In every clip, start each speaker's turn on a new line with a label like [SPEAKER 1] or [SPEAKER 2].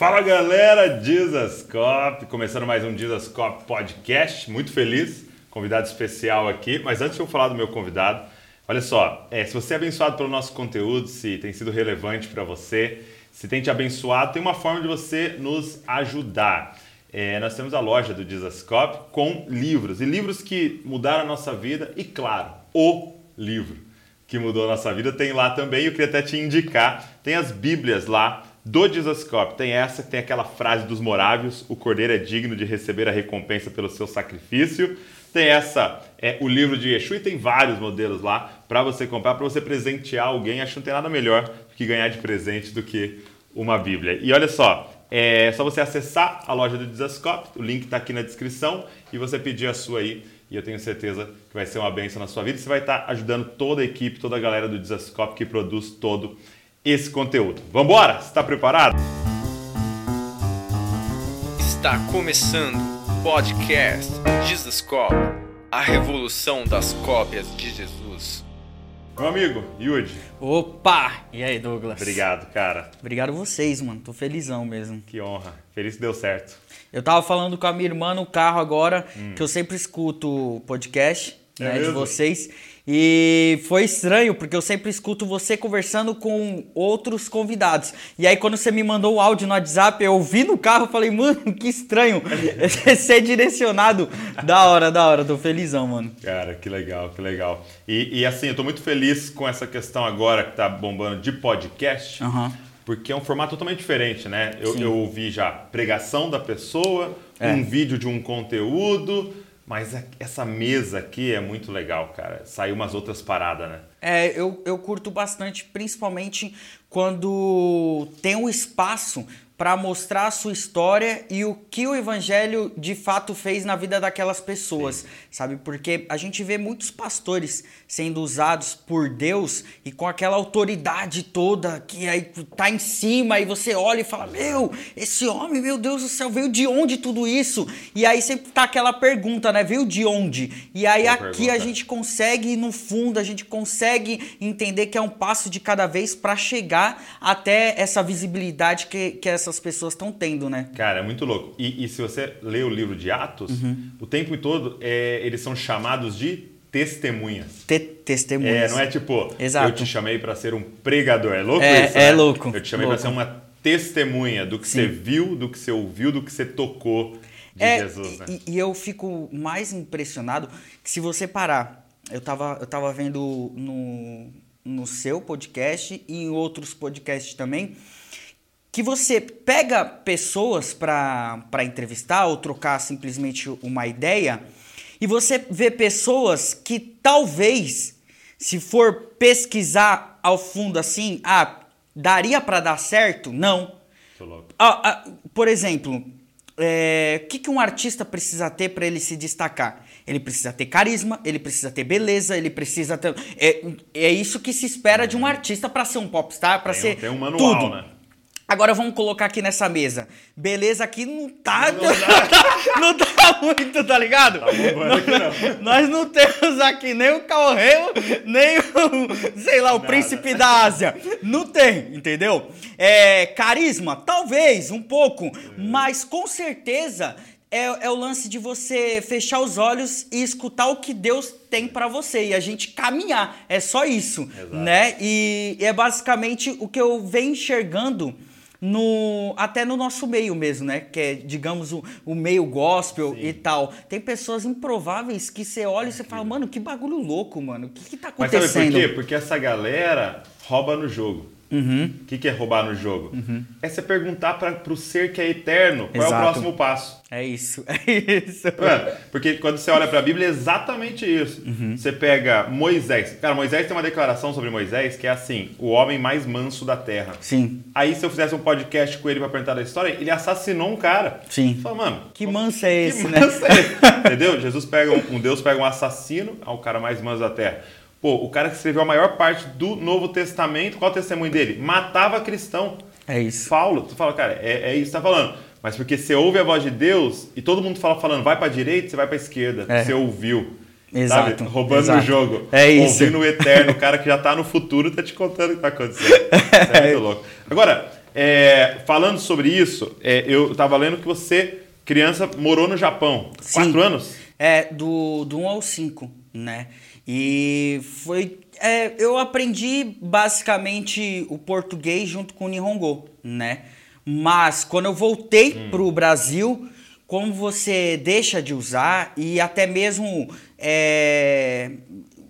[SPEAKER 1] Fala galera, Dizascope, começando mais um Dizascope Podcast, muito feliz, convidado especial aqui, mas antes de eu falar do meu convidado, olha só, é, se você é abençoado pelo nosso conteúdo, se tem sido relevante para você, se tem te abençoado, tem uma forma de você nos ajudar. É, nós temos a loja do Dizascope com livros, e livros que mudaram a nossa vida, e claro, o livro que mudou a nossa vida tem lá também, eu queria até te indicar, tem as bíblias lá, do Dizascope. Tem essa, tem aquela frase dos morávios, o cordeiro é digno de receber a recompensa pelo seu sacrifício. Tem essa, é o livro de Yeshua e tem vários modelos lá para você comprar, para você presentear alguém. Acho que não tem nada melhor que ganhar de presente do que uma Bíblia. E olha só, é só você acessar a loja do Dizascope, o link está aqui na descrição, e você pedir a sua aí. E eu tenho certeza que vai ser uma benção na sua vida. Você vai estar ajudando toda a equipe, toda a galera do Dizascope que produz todo esse conteúdo. Vamos embora? Está preparado?
[SPEAKER 2] Está começando o podcast Jesus Cop, a revolução das cópias de Jesus.
[SPEAKER 1] Meu amigo, Yudi.
[SPEAKER 3] Opa! E aí, Douglas?
[SPEAKER 1] Obrigado, cara.
[SPEAKER 3] Obrigado vocês, mano. Tô felizão mesmo.
[SPEAKER 1] Que honra. Feliz que deu certo.
[SPEAKER 3] Eu tava falando com a minha irmã no carro agora, hum. que eu sempre escuto o podcast é né, de vocês. E foi estranho, porque eu sempre escuto você conversando com outros convidados. E aí, quando você me mandou o áudio no WhatsApp, eu ouvi no carro e falei, mano, que estranho ser direcionado. da hora, da hora, tô felizão, mano.
[SPEAKER 1] Cara, que legal, que legal. E, e assim, eu tô muito feliz com essa questão agora que tá bombando de podcast. Uhum. Porque é um formato totalmente diferente, né? Eu, eu ouvi já pregação da pessoa, é. um vídeo de um conteúdo, mas essa mesa aqui é muito legal, cara. Saiu umas outras paradas, né?
[SPEAKER 3] É, eu, eu curto bastante, principalmente quando tem um espaço para mostrar a sua história e o que o evangelho de fato fez na vida daquelas pessoas, Sim. sabe? Porque a gente vê muitos pastores sendo usados por Deus e com aquela autoridade toda que aí tá em cima e você olha e fala: "Meu, esse homem, meu Deus do céu, veio de onde tudo isso?" E aí sempre tá aquela pergunta, né? Veio de onde? E aí Boa aqui pergunta. a gente consegue no fundo, a gente consegue entender que é um passo de cada vez para chegar até essa visibilidade que que essa essas pessoas estão tendo, né?
[SPEAKER 1] Cara, é muito louco. E, e, se você lê o livro de Atos, uhum. o tempo todo é, eles são chamados de testemunhas.
[SPEAKER 3] Te testemunhas.
[SPEAKER 1] É, não é tipo, Exato. eu te chamei para ser um pregador. É louco
[SPEAKER 3] é,
[SPEAKER 1] isso?
[SPEAKER 3] É
[SPEAKER 1] né?
[SPEAKER 3] louco.
[SPEAKER 1] Eu te chamei para ser uma testemunha do que Sim. você viu, do que você ouviu, do que você tocou de é, Jesus, né?
[SPEAKER 3] E, e, eu fico mais impressionado que se você parar, eu tava, eu tava vendo no, no seu podcast e em outros podcasts também, que você pega pessoas para entrevistar ou trocar simplesmente uma ideia e você vê pessoas que talvez, se for pesquisar ao fundo assim, ah, daria para dar certo? Não. Ah, ah, por exemplo, o é, que, que um artista precisa ter para ele se destacar? Ele precisa ter carisma, ele precisa ter beleza, ele precisa ter. É, é isso que se espera de um artista para ser um popstar, para ser.
[SPEAKER 1] Tem um manual,
[SPEAKER 3] tudo.
[SPEAKER 1] né?
[SPEAKER 3] Agora vamos colocar aqui nessa mesa. Beleza, aqui não tá. Não, não tá muito, tá ligado? Tá não, aqui não. Nós não temos aqui nem o Calreu, nem o, sei lá, o Nada. príncipe da Ásia. Não tem, entendeu? É, carisma, talvez, um pouco. Mas com certeza é, é, o lance de você fechar os olhos e escutar o que Deus tem para você e a gente caminhar. É só isso, Exato. né? E é basicamente o que eu venho enxergando no até no nosso meio mesmo, né? Que é, digamos, o, o meio gospel Sim. e tal. Tem pessoas improváveis que você olha e você fala, mano, que bagulho louco, mano. O que, que tá acontecendo? Mas
[SPEAKER 1] sabe por quê? Porque essa galera rouba no jogo. O
[SPEAKER 3] uhum.
[SPEAKER 1] que, que é roubar no jogo? Uhum. É você perguntar para o ser que é eterno qual Exato. é o próximo passo.
[SPEAKER 3] É isso, é isso.
[SPEAKER 1] porque quando você olha para a Bíblia é exatamente isso. Uhum. Você pega Moisés. Cara, Moisés tem uma declaração sobre Moisés que é assim: o homem mais manso da terra.
[SPEAKER 3] Sim.
[SPEAKER 1] Aí se eu fizesse um podcast com ele para perguntar da história, ele assassinou um cara.
[SPEAKER 3] Sim.
[SPEAKER 1] Fala, mano.
[SPEAKER 3] Que manso é esse,
[SPEAKER 1] que
[SPEAKER 3] né?
[SPEAKER 1] Manso é esse? Entendeu? Jesus pega um, um Deus pega um assassino, ao cara mais manso da terra. Pô, o cara que escreveu a maior parte do Novo Testamento, qual é o testemunho dele? Matava cristão.
[SPEAKER 3] É isso.
[SPEAKER 1] Paulo, tu fala, cara, é, é isso que tá falando. Mas porque você ouve a voz de Deus e todo mundo fala falando, vai para direita, você vai para esquerda. É. Você ouviu.
[SPEAKER 3] Exato.
[SPEAKER 1] Sabe? Roubando
[SPEAKER 3] exato.
[SPEAKER 1] o jogo.
[SPEAKER 3] É isso.
[SPEAKER 1] Ouvindo o eterno, o cara que já tá no futuro tá te contando o que tá acontecendo. Isso é muito louco. Agora, É, falando sobre isso, é, eu estava lendo que você, criança, morou no Japão.
[SPEAKER 3] Sim.
[SPEAKER 1] Quatro anos?
[SPEAKER 3] É, do, do 1 ao 5, né? E foi. é, eu aprendi basicamente o português junto com o Nihongo, né? Mas quando eu voltei
[SPEAKER 1] Hum.
[SPEAKER 3] pro Brasil, como você deixa de usar e até mesmo é,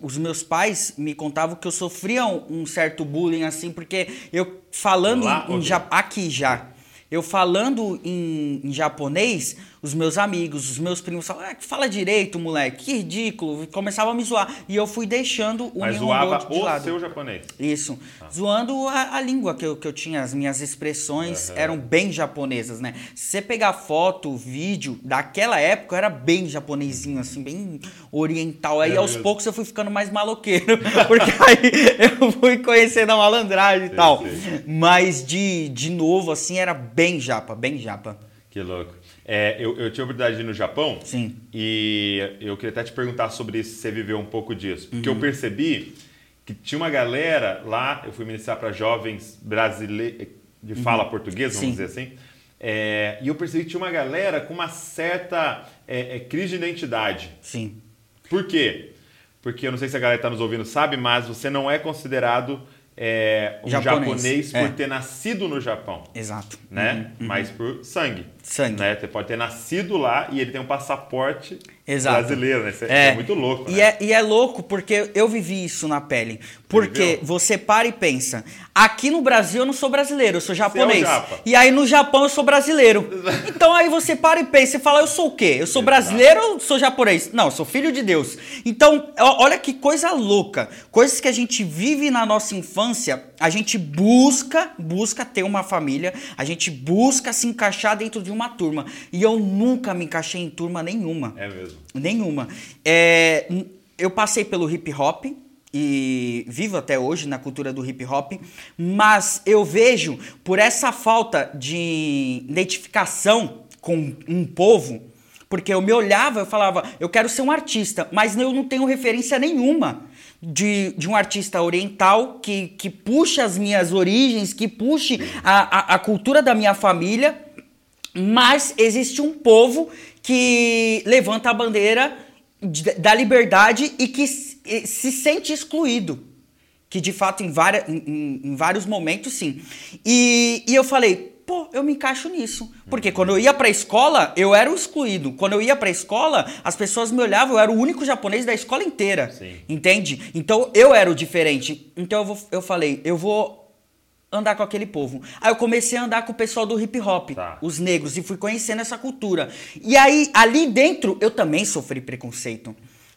[SPEAKER 3] os meus pais me contavam que eu sofria um, um certo bullying assim, porque eu falando em, em aqui já. Eu falando em, em japonês, os meus amigos, os meus primos falavam, ah, fala direito, moleque, que ridículo. Começavam a me zoar. E eu fui deixando o
[SPEAKER 1] Mas zoava o
[SPEAKER 3] lado.
[SPEAKER 1] seu japonês.
[SPEAKER 3] Isso. Zoando a, a língua que eu, que eu tinha, as minhas expressões eram bem japonesas, né? Se você pegar foto, vídeo, daquela época eu era bem japonesinho, assim, bem oriental. Aí
[SPEAKER 1] É
[SPEAKER 3] aos
[SPEAKER 1] mesmo.
[SPEAKER 3] poucos eu fui ficando mais maloqueiro, porque aí eu fui conhecendo a malandragem e tal.
[SPEAKER 1] sei.
[SPEAKER 3] Mas de, de novo, assim, era bem japa, bem japa.
[SPEAKER 1] Que louco. É, eu, eu tive a oportunidade de ir no Japão.
[SPEAKER 3] Sim.
[SPEAKER 1] E eu queria até te perguntar sobre isso, se você viveu um pouco disso. Porque
[SPEAKER 3] Uhum.
[SPEAKER 1] eu percebi que tinha uma galera lá, eu fui ministrar para jovens brasileiros de fala portuguesa, vamos
[SPEAKER 3] Uhum. Sim.
[SPEAKER 1] dizer assim. É, e eu percebi que tinha uma galera com uma certa é, é, crise de identidade.
[SPEAKER 3] Sim.
[SPEAKER 1] Por quê? Porque eu não sei se a galera que está nos ouvindo sabe, mas você não é considerado é, um
[SPEAKER 3] Japonês,
[SPEAKER 1] japonês, por
[SPEAKER 3] é.
[SPEAKER 1] ter nascido no Japão
[SPEAKER 3] Exato.
[SPEAKER 1] né? Mas por sangue.
[SPEAKER 3] Sangue.
[SPEAKER 1] Né? Você pode ter nascido lá e ele tem um passaporte
[SPEAKER 3] Exato.
[SPEAKER 1] brasileiro, né? Isso é, é muito louco,
[SPEAKER 3] E
[SPEAKER 1] né?
[SPEAKER 3] é, e é louco porque eu vivi isso na pele. Porque
[SPEAKER 1] viveu?
[SPEAKER 3] você para e pensa, aqui no Brasil eu não sou brasileiro, eu sou japonês.
[SPEAKER 1] é um japa.
[SPEAKER 3] E aí no Japão eu sou brasileiro. então aí você para e pensa e fala, eu sou o quê? Eu sou
[SPEAKER 1] Exato.
[SPEAKER 3] brasileiro ou sou japonês? Não, eu sou filho de Deus. Então, olha que coisa louca. Coisas que a gente vive na nossa infância, a gente busca, busca ter uma família, a gente busca se encaixar dentro de uma turma. E eu nunca me encaixei em turma nenhuma.
[SPEAKER 1] É mesmo.
[SPEAKER 3] Nenhuma. É, eu passei pelo hip hop e vivo até hoje na cultura do hip hop, mas eu vejo por essa falta de identificação com um povo, porque eu me olhava, eu falava, eu quero ser um artista, mas eu não tenho referência nenhuma de, de um artista oriental que, que puxe as minhas origens, que puxe a, a, a cultura da minha família mas existe um povo que levanta a bandeira de- da liberdade e que se, se sente excluído. Que de fato, em, várias, em, em- em vários momentos, sim. E, e eu falei, pô, eu me encaixo nisso. Porque quando eu ia pra escola, eu era o excluído. Quando eu ia pra escola, as pessoas me olhavam, eu era o único japonês da escola inteira.
[SPEAKER 1] Sim.
[SPEAKER 3] Entende? Então eu era o diferente. Então eu, vou- eu falei, eu vou andar com aquele povo. Aí eu comecei a andar com o pessoal do hip hop,
[SPEAKER 1] Tá.
[SPEAKER 3] os negros, e fui conhecendo essa cultura. E aí, ali dentro, eu também sofri preconceito.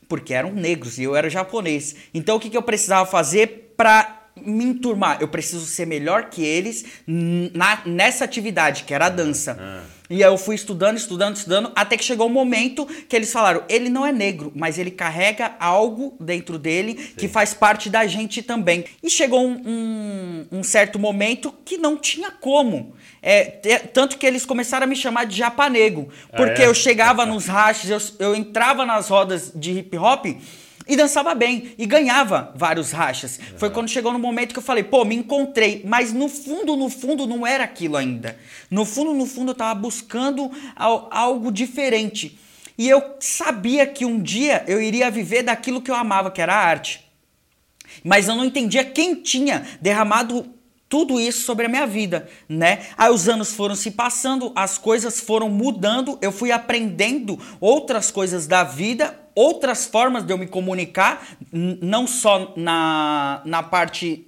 [SPEAKER 3] Porque eram negros e eu era japonês. Então o que, que eu precisava fazer pra me enturmar? Eu preciso ser melhor que eles na, nessa atividade, que era a dança. E aí eu fui estudando, estudando, estudando, até que chegou um momento que eles falaram: ele não é negro, mas ele carrega algo dentro dele que faz parte da gente também. E chegou um, um- um certo momento que não tinha como. É, tanto que eles começaram a me chamar de japanego. Porque
[SPEAKER 1] Ah, é?
[SPEAKER 3] eu chegava nos rachas, eu, eu entrava nas rodas de hip hop. E dançava bem, e ganhava vários rachas. Foi quando chegou no momento que eu falei, pô, me encontrei. Mas no fundo, no fundo, não era aquilo ainda. No fundo, no fundo, eu tava buscando al- algo diferente. E eu sabia que um dia eu iria viver daquilo que eu amava, que era a arte. Mas eu não entendia quem tinha derramado tudo isso sobre a minha vida, né? Aí os anos foram se passando, as coisas foram mudando, eu fui aprendendo outras coisas da vida, outras formas de eu me comunicar, não só na, na parte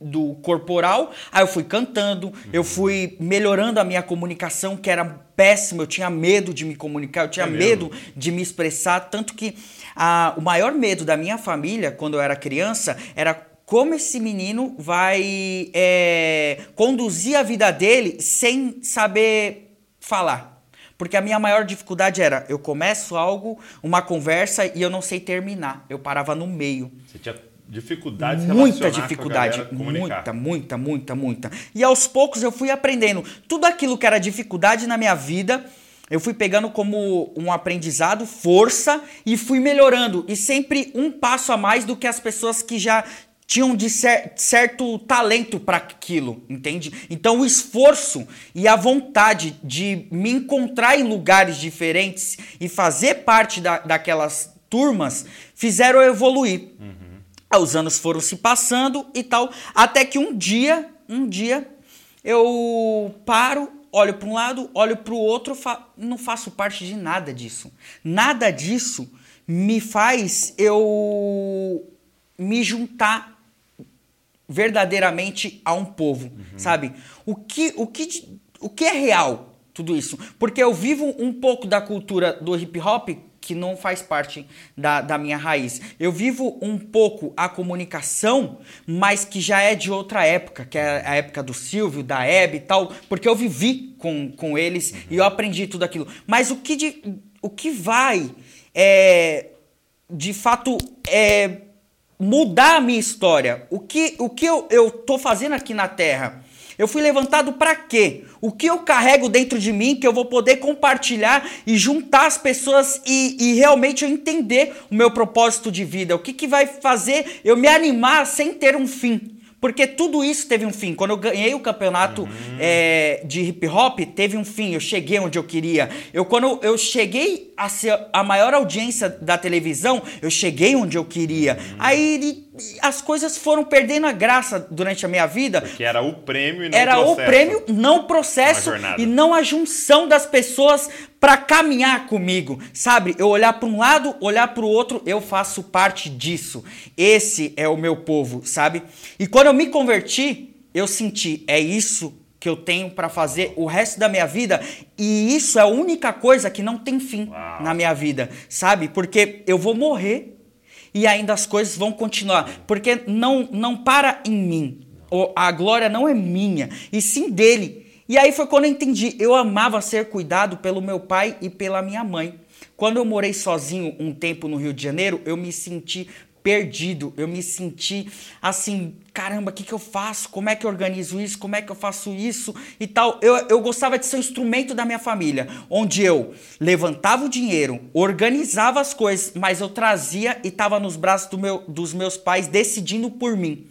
[SPEAKER 3] do corporal, aí eu fui cantando, eu fui melhorando a minha comunicação, que era péssima, eu tinha medo de me comunicar, eu tinha
[SPEAKER 1] É mesmo?
[SPEAKER 3] medo de me expressar, tanto que ah, o maior medo da minha família, quando eu era criança, era como esse menino vai é, conduzir a vida dele sem saber falar. Porque a minha maior dificuldade era, eu começo algo, uma conversa, e eu não sei terminar. Eu parava no meio.
[SPEAKER 1] Você tinha dificuldade
[SPEAKER 3] Muita dificuldade,
[SPEAKER 1] galera,
[SPEAKER 3] muita, muita, muita, muita. E aos poucos eu fui aprendendo tudo aquilo que era dificuldade na minha vida, eu fui pegando como um aprendizado, força e fui melhorando e sempre um passo a mais do que as pessoas que já tinham de cer certo talento para aquilo, entende? Então o esforço e a vontade de me encontrar em lugares diferentes e fazer parte da, daquelas turmas fizeram eu evoluir. Uhum. Os anos foram se passando e tal, até que um dia, um dia, eu paro, olho para um lado, olho para o outro, fa não faço parte de nada disso. Nada disso me faz eu me juntar verdadeiramente a um povo, uhum. sabe? O que, o, que, o que é real tudo isso? Porque eu vivo um pouco da cultura do hip hop que não faz parte da, da minha raiz. Eu vivo um pouco a comunicação, mas que já é de outra época, que é a época do Silvio, da Hebe e tal, porque eu vivi com, com eles uhum. e eu aprendi tudo aquilo. Mas o que, de, o que vai, é, de fato, é, mudar a minha história. O que, o que eu, eu tô fazendo aqui na Terra? Eu fui levantado para quê? O que eu carrego dentro de mim que eu vou poder compartilhar e juntar as pessoas e, e realmente eu entender o meu propósito de vida? O que, que vai fazer eu me animar sem ter um fim? Porque tudo isso teve um fim. Quando eu ganhei o campeonato uhum. é, de hip hop, teve um fim. Eu cheguei onde eu queria. Eu, quando eu cheguei a ser a maior audiência da televisão, eu cheguei onde eu queria. Uhum. Aí as coisas foram perdendo a graça durante a minha vida.
[SPEAKER 1] Porque era o prêmio e não
[SPEAKER 3] era
[SPEAKER 1] o processo.
[SPEAKER 3] Era o prêmio, não o processo e não a junção das pessoas para caminhar comigo, sabe? Eu olhar para um lado, olhar para o outro, eu faço parte disso. Esse é o meu povo, sabe? E quando eu me converti, eu senti, é isso que eu tenho para fazer o resto da minha vida e isso é a única coisa que não tem fim Uau. na minha vida, sabe? Porque eu vou morrer e ainda as coisas vão continuar, porque não não para em mim. A glória não é minha, e sim dele. E aí foi quando eu entendi, eu amava ser cuidado pelo meu pai e pela minha mãe. Quando eu morei sozinho um tempo no Rio de Janeiro, eu me senti perdido. Eu me senti assim, caramba, o que, que eu faço? Como é que eu organizo isso? Como é que eu faço isso? E tal. Eu, eu gostava de ser um instrumento da minha família, onde eu levantava o dinheiro, organizava as coisas, mas eu trazia e estava nos braços do meu, dos meus pais decidindo por mim.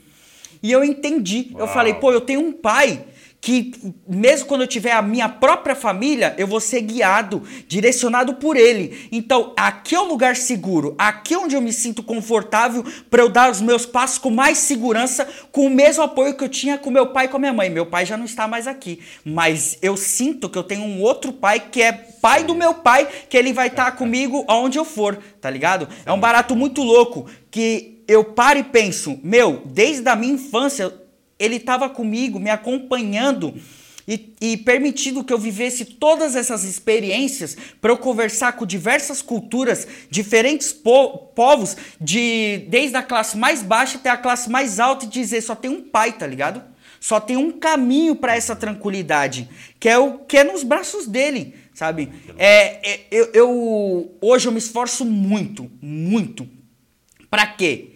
[SPEAKER 3] E eu entendi. Uau. Eu falei, pô, eu tenho um pai que mesmo quando eu tiver a minha própria família, eu vou ser guiado, direcionado por ele. Então, aqui é o lugar seguro, aqui é onde eu me sinto confortável para eu dar os meus passos com mais segurança, com o mesmo apoio que eu tinha com meu pai e com a minha mãe. Meu pai já não está mais aqui, mas eu sinto que eu tenho um outro pai que é pai do meu pai, que ele vai estar comigo aonde eu for, tá ligado? É um barato muito louco que eu paro e penso, meu, desde a minha infância ele estava comigo, me acompanhando e, e, permitindo que eu vivesse todas essas experiências para eu conversar com diversas culturas, diferentes po povos, de desde a classe mais baixa até a classe mais alta e dizer só tem um pai, tá ligado? Só tem um caminho para essa tranquilidade, que é o que é nos braços dele, sabe? É, é eu, eu hoje eu me esforço muito, muito. Para quê?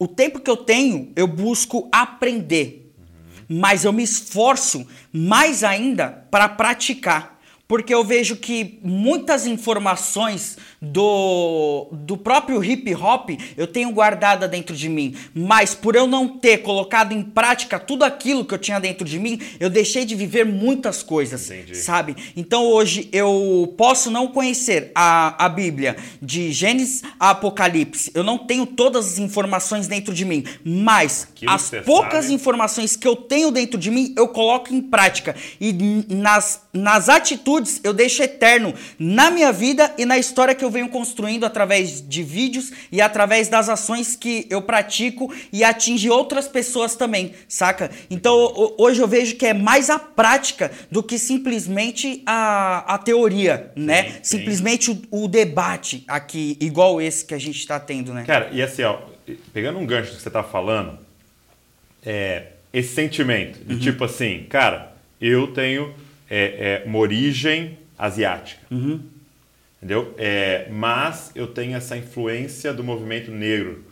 [SPEAKER 3] O tempo que eu tenho, eu busco aprender. Mas eu me esforço mais ainda para praticar porque eu vejo que muitas informações do, do próprio hip hop eu tenho guardada dentro de mim, mas por eu não ter colocado em prática tudo aquilo que eu tinha dentro de mim, eu deixei de viver muitas coisas, Entendi. sabe? Então hoje eu posso não conhecer a, a Bíblia de Gênesis a Apocalipse, eu não tenho todas as informações dentro de mim, mas aquilo as poucas sabe. informações que eu tenho dentro de mim eu coloco em prática e nas, nas atitudes eu deixo eterno na minha vida e na história que eu venho construindo através de vídeos e através das ações que eu pratico e atinge outras pessoas também, saca? Então hoje eu vejo que é mais a prática do que simplesmente a, a teoria, né? Sim, sim. Simplesmente o, o, debate aqui, igual esse que a gente está tendo, né?
[SPEAKER 1] Cara, e assim, ó, pegando um gancho que você tá falando, é, esse sentimento de uhum. tipo assim, cara, eu tenho é, é uma origem asiática. Uhum. Entendeu? É, mas eu tenho essa influência do movimento negro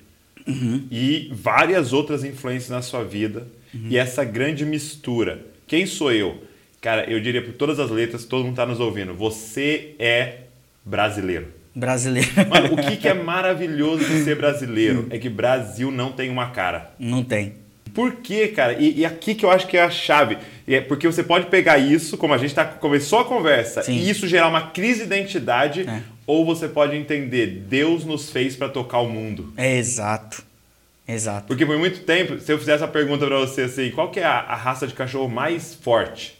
[SPEAKER 1] uhum. e várias outras influências na sua vida uhum. e essa grande mistura. Quem sou eu? Cara, eu diria por todas as letras, todo mundo está nos ouvindo. Você é brasileiro.
[SPEAKER 3] Brasileiro.
[SPEAKER 1] Mano, o que, que é maravilhoso de ser brasileiro é que Brasil não tem uma cara.
[SPEAKER 3] Não tem.
[SPEAKER 1] Por quê, cara? E, e aqui que eu acho que é a chave. É porque você pode pegar isso, como a gente tá, começou a conversa,
[SPEAKER 3] Sim.
[SPEAKER 1] e isso gerar uma crise de identidade,
[SPEAKER 3] É.
[SPEAKER 1] ou você pode entender, Deus nos fez para tocar o mundo.
[SPEAKER 3] É exato. Exato.
[SPEAKER 1] Porque por muito tempo, se eu fizesse a pergunta pra você assim, qual que é a, a raça de cachorro mais forte?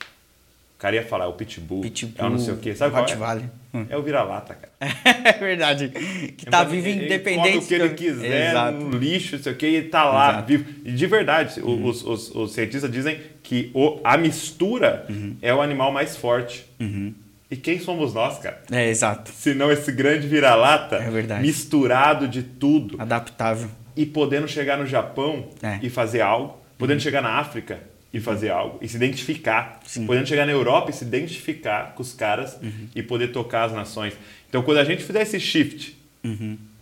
[SPEAKER 1] O cara ia falar, é o Pitbull,
[SPEAKER 3] Pitbull,
[SPEAKER 1] é o não sei o quê. Sabe qual é?
[SPEAKER 3] Hum.
[SPEAKER 1] É o vira-lata, cara.
[SPEAKER 3] É verdade. Que tá
[SPEAKER 1] Ele-
[SPEAKER 3] vivo
[SPEAKER 1] ele
[SPEAKER 3] independente.
[SPEAKER 1] Come o que ele quiser,
[SPEAKER 3] Exato.
[SPEAKER 1] no lixo, não sei o que, e tá lá,
[SPEAKER 3] Exato.
[SPEAKER 1] vivo. E de verdade,
[SPEAKER 3] Uhum.
[SPEAKER 1] os, os- os cientistas dizem que o- a mistura
[SPEAKER 3] Uhum.
[SPEAKER 1] é o animal mais forte. E quem somos nós, cara?
[SPEAKER 3] É, exato.
[SPEAKER 1] Se não esse grande vira-lata,
[SPEAKER 3] É
[SPEAKER 1] misturado de tudo,
[SPEAKER 3] Adaptável.
[SPEAKER 1] e podendo chegar no Japão
[SPEAKER 3] É.
[SPEAKER 1] e fazer algo, podendo chegar na África e fazer algo, e se identificar,
[SPEAKER 3] Sim.
[SPEAKER 1] podendo chegar na Europa e se identificar com os caras e poder tocar as nações. Então, quando a gente fizer esse shift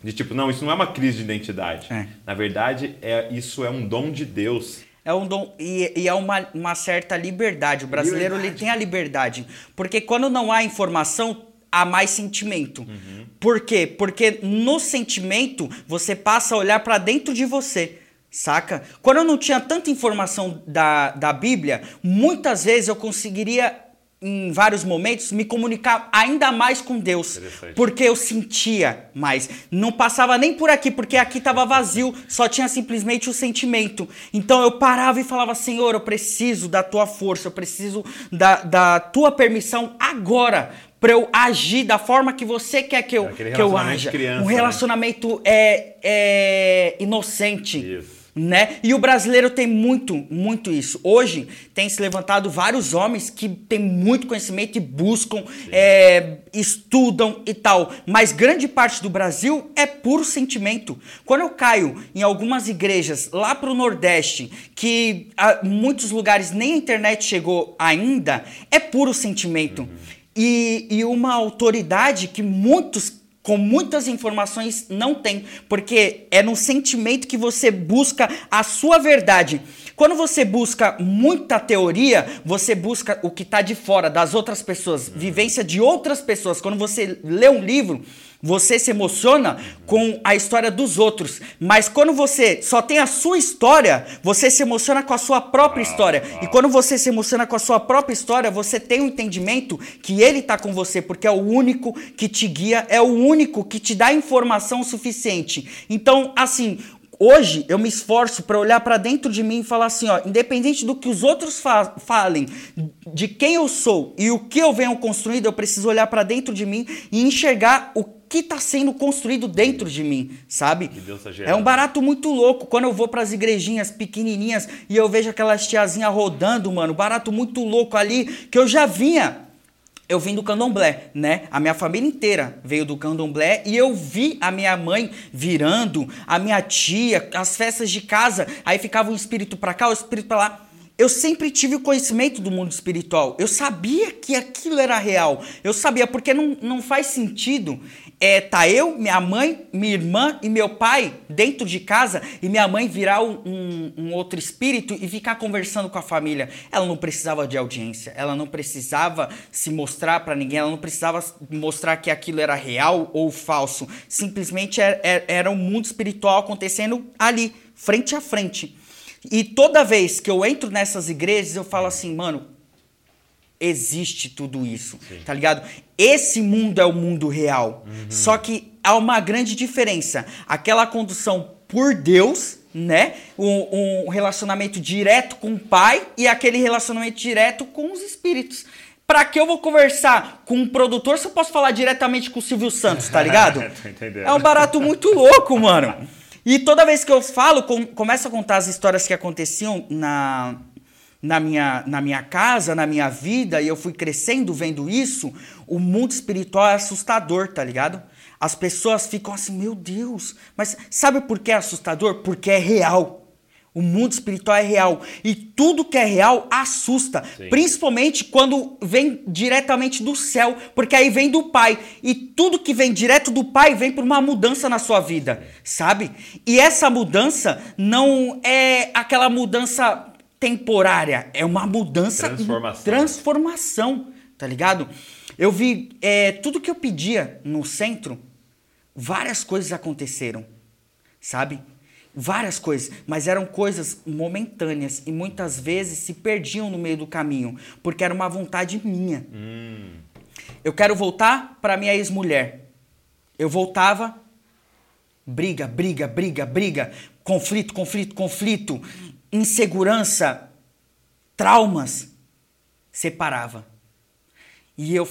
[SPEAKER 1] de tipo, não, isso não é uma crise de identidade.
[SPEAKER 3] É.
[SPEAKER 1] Na verdade, é, isso é um dom de Deus.
[SPEAKER 3] É um dom e, e é uma, uma certa liberdade. O brasileiro ele
[SPEAKER 1] Liberdade.
[SPEAKER 3] tem a liberdade. Porque quando não há informação, há mais sentimento.
[SPEAKER 1] Uhum.
[SPEAKER 3] Por quê? Porque no sentimento você passa a olhar pra dentro de você. Saca? Quando eu não tinha tanta informação da, da Bíblia, muitas vezes eu conseguiria, em vários momentos, me comunicar ainda mais com Deus. Porque eu sentia mais. Não passava nem por aqui, porque aqui estava vazio, só tinha simplesmente o sentimento. Então eu parava e falava: Senhor, eu preciso da tua força, eu preciso da, da tua permissão agora. Pra eu agir da forma que você quer que eu,
[SPEAKER 1] É
[SPEAKER 3] que eu haja.
[SPEAKER 1] criança,
[SPEAKER 3] um
[SPEAKER 1] né?
[SPEAKER 3] relacionamento é, é inocente
[SPEAKER 1] Isso.
[SPEAKER 3] Né? E o brasileiro tem muito, muito isso. Hoje tem se levantado vários homens que têm muito conhecimento e buscam, é, estudam e tal. Mas grande parte do Brasil é puro sentimento. Quando eu caio em algumas igrejas lá pro Nordeste, que a, muitos lugares nem a internet chegou ainda, é puro sentimento. E, e uma autoridade que muitos com muitas informações não tem, porque é no sentimento que você busca a sua verdade. Quando você busca muita teoria, você busca o que está de fora das outras pessoas, vivência de outras pessoas. Quando você lê um livro, você se emociona com a história dos outros, mas quando você só tem a sua história, você se emociona com a sua própria história. E quando você se emociona com a sua própria história, você tem o entendimento que ele está com você, porque é o único que te guia, é o único que te dá informação suficiente. Então, assim, Hoje eu me esforço para olhar para dentro de mim e falar assim, ó, independente do que os outros fa falem, de quem eu sou e o que eu venho construindo, eu preciso olhar para dentro de mim e enxergar o que está sendo construído dentro de mim, sabe?
[SPEAKER 1] Tá
[SPEAKER 3] é um barato muito louco quando eu vou para as igrejinhas pequenininhas e eu vejo aquelas tiazinha rodando, mano, barato muito louco ali que eu já vinha eu vim do candomblé, né? A minha família inteira veio do candomblé e eu vi a minha mãe virando, a minha tia, as festas de casa, aí ficava um espírito pra cá, o espírito pra lá. Eu sempre tive o conhecimento do mundo espiritual. Eu sabia que aquilo era real. Eu sabia, porque não, não faz sentido é, tá eu, minha mãe, minha irmã e meu pai dentro de casa e minha mãe virar um, um- outro espírito e ficar conversando com a família. Ela não precisava de audiência, ela não precisava se mostrar pra ninguém, ela não precisava mostrar que aquilo era real ou falso. Simplesmente era, era- era um mundo espiritual acontecendo ali, frente a frente. E toda vez que eu entro nessas igrejas, eu falo assim, mano, existe tudo isso, tá ligado? Esse mundo é o mundo real. Só que há uma grande diferença. Aquela condução por Deus, né? Um, um relacionamento direto com o Pai e aquele relacionamento direto com os espíritos. Pra que eu vou conversar com um produtor se eu posso falar diretamente com o Silvio Santos, tá ligado? É um barato muito louco, mano. E toda vez que eu falo, com, começo a contar as histórias que aconteciam na, na, minha, na minha casa, na minha vida, e eu fui crescendo vendo isso, o mundo espiritual é assustador, tá ligado? As pessoas ficam assim, meu Deus, mas sabe por que é assustador? Porque é real. O mundo espiritual é real. E tudo que é real assusta.
[SPEAKER 1] Sim.
[SPEAKER 3] Principalmente quando vem diretamente do céu. Porque aí vem do Pai. E tudo que vem direto do Pai vem por uma mudança na sua vida. Sabe? E essa mudança não é aquela mudança temporária. É uma mudança.
[SPEAKER 1] Transformação.
[SPEAKER 3] Transformação. Tá ligado? Eu vi é, tudo que eu pedia no centro várias coisas aconteceram, sabe? Várias coisas, mas eram coisas momentâneas e muitas vezes se perdiam no meio do caminho, porque era uma vontade minha.
[SPEAKER 1] Hum.
[SPEAKER 3] Eu quero voltar para minha ex-mulher. Eu voltava, briga, briga, briga, briga, conflito, conflito, conflito, insegurança, traumas. Separava. E eu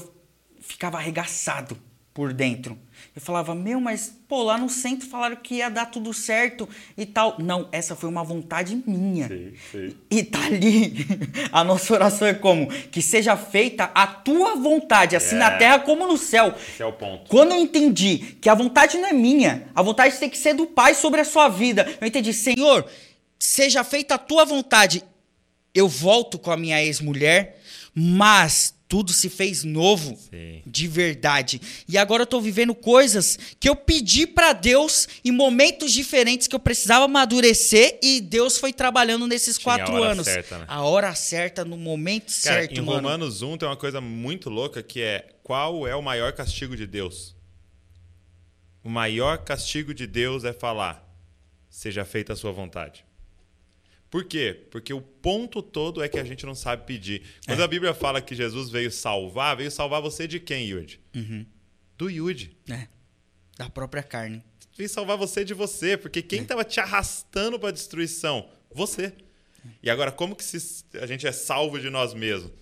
[SPEAKER 3] ficava arregaçado por dentro. Eu falava, meu, mas pô, lá no centro falaram que ia dar tudo certo e tal. Não, essa foi uma vontade minha.
[SPEAKER 1] Sim, sim.
[SPEAKER 3] E tá ali. A nossa oração é como? Que seja feita a tua vontade, assim na
[SPEAKER 1] É.
[SPEAKER 3] terra como no céu.
[SPEAKER 1] Esse é o ponto.
[SPEAKER 3] Quando eu entendi que a vontade não é minha, a vontade tem que ser do Pai sobre a sua vida, eu entendi, Senhor, seja feita a tua vontade. Eu volto com a minha ex-mulher, mas tudo se fez novo,
[SPEAKER 1] Sim.
[SPEAKER 3] de verdade. E agora eu tô vivendo coisas que eu pedi pra Deus em momentos diferentes que eu precisava amadurecer e Deus foi trabalhando nesses
[SPEAKER 1] Tinha a
[SPEAKER 3] quatro
[SPEAKER 1] hora
[SPEAKER 3] anos.
[SPEAKER 1] certa, né?
[SPEAKER 3] A hora certa, no momento
[SPEAKER 1] Cara,
[SPEAKER 3] certo,
[SPEAKER 1] em
[SPEAKER 3] mano.
[SPEAKER 1] Romanos 1 tem uma coisa muito louca que é qual é o maior castigo de Deus? O maior castigo de Deus é falar: seja feita a sua vontade. Por quê? Porque o ponto todo é que a gente não sabe pedir. Quando a Bíblia fala que Jesus veio salvar, veio salvar você de quem, Yud? Do Yud.
[SPEAKER 3] É, da própria carne.
[SPEAKER 1] Veio salvar você de você, porque quem estava te arrastando para a destruição? Você. E agora, como que se- a gente é salvo de nós mesmos?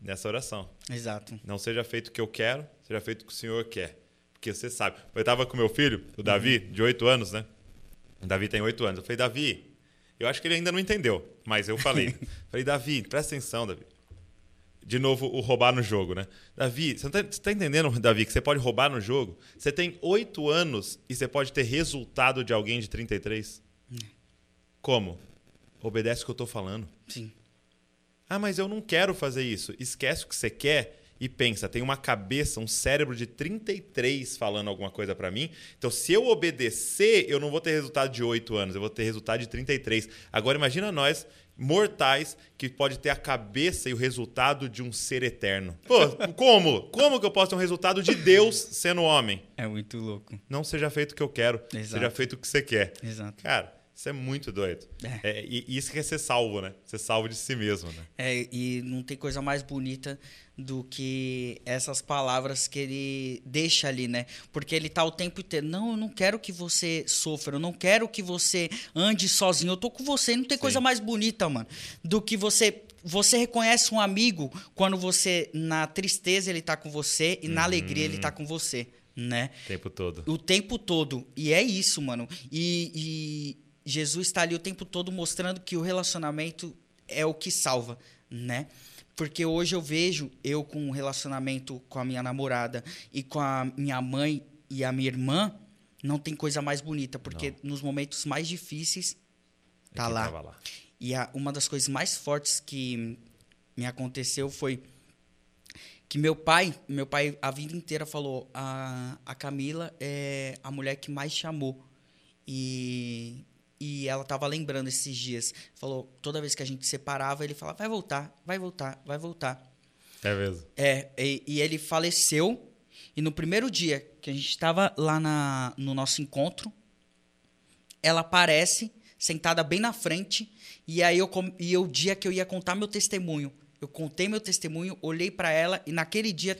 [SPEAKER 1] Nessa oração.
[SPEAKER 3] Exato.
[SPEAKER 1] Não seja feito o que eu quero, seja feito o que o Senhor quer. Porque você sabe. Eu estava com meu filho, o Davi, de 8 anos, né? O Davi tem 8 anos. Eu falei, Davi, eu acho que ele ainda não entendeu, mas eu falei. falei, Davi, presta atenção, Davi. De novo, o roubar no jogo, né? Davi, você, não tá, entendendo, Davi, que você pode roubar no jogo? Você tem 8 anos e você pode ter resultado de alguém de 33? Como? Obedece o que eu tô falando.
[SPEAKER 3] Sim.
[SPEAKER 1] Ah, mas eu não quero fazer isso. Esquece o que você quer e pensa, tem uma cabeça, um cérebro de 33 falando alguma coisa pra mim. Então, se eu obedecer, eu não vou ter resultado de 8 anos, eu vou ter resultado de 33. Agora imagina nós, mortais, que pode ter a cabeça e o resultado de um ser eterno. Pô, como? Como que eu posso ter um resultado de Deus sendo homem?
[SPEAKER 3] É muito louco.
[SPEAKER 1] Não seja feito o que eu quero,
[SPEAKER 3] Exato.
[SPEAKER 1] seja feito o que você quer.
[SPEAKER 3] Exato.
[SPEAKER 1] Cara, isso é muito doido.
[SPEAKER 3] É.
[SPEAKER 1] É, e isso que é ser salvo, né? Ser salvo de si mesmo, né?
[SPEAKER 3] É, e não tem coisa mais bonita do que essas palavras que ele deixa ali, né? Porque ele tá o tempo inteiro, não, eu não quero que você sofra, eu não quero que você ande sozinho, eu tô com você, não tem coisa mais bonita, mano, do que você você reconhece um amigo quando você na tristeza ele tá com você e na alegria ele tá com você, né?
[SPEAKER 1] O tempo todo.
[SPEAKER 3] O tempo todo. E é isso, mano. E, e Jesus está ali o tempo todo mostrando que o relacionamento é o que salva, né? Porque hoje eu vejo eu com um relacionamento com a minha namorada e com a minha mãe e a minha irmã, não tem coisa mais bonita, porque nos momentos mais difíceis tá
[SPEAKER 1] quem
[SPEAKER 3] lá.
[SPEAKER 1] lá.
[SPEAKER 3] E a- uma das coisas mais fortes que me aconteceu foi que meu pai, meu pai a vida inteira falou, a, a Camila é a mulher que mais te amou. E, e ela tava lembrando esses dias. Falou, toda vez que a gente separava, ele falava, vai voltar, vai voltar, vai voltar.
[SPEAKER 1] É mesmo.
[SPEAKER 3] É, e, e ele faleceu. E no primeiro dia que a gente estava lá na, no nosso encontro, ela aparece sentada bem na frente. E aí eu, e o dia que eu ia contar meu testemunho, eu contei meu testemunho, olhei para ela e naquele dia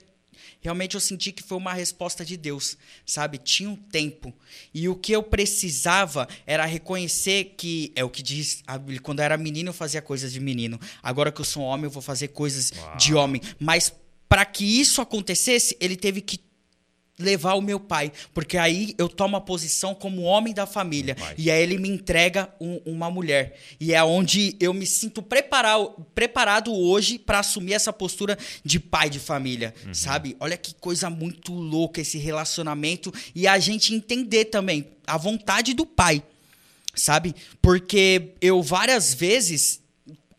[SPEAKER 3] realmente eu senti que foi uma resposta de Deus, sabe? Tinha um tempo. E o que eu precisava era reconhecer que é o que diz a Bíblia, quando eu era menino eu fazia coisas de menino. Agora que eu sou homem eu vou fazer coisas de homem. Mas para que isso acontecesse, ele teve que levar o meu pai, porque aí eu tomo a posição como homem da família e aí ele me entrega um- uma mulher e é onde eu me sinto preparado, preparado hoje para assumir essa postura de pai de família, sabe? Olha que coisa muito louca esse relacionamento e a gente entender também a vontade do pai, sabe? Porque eu várias vezes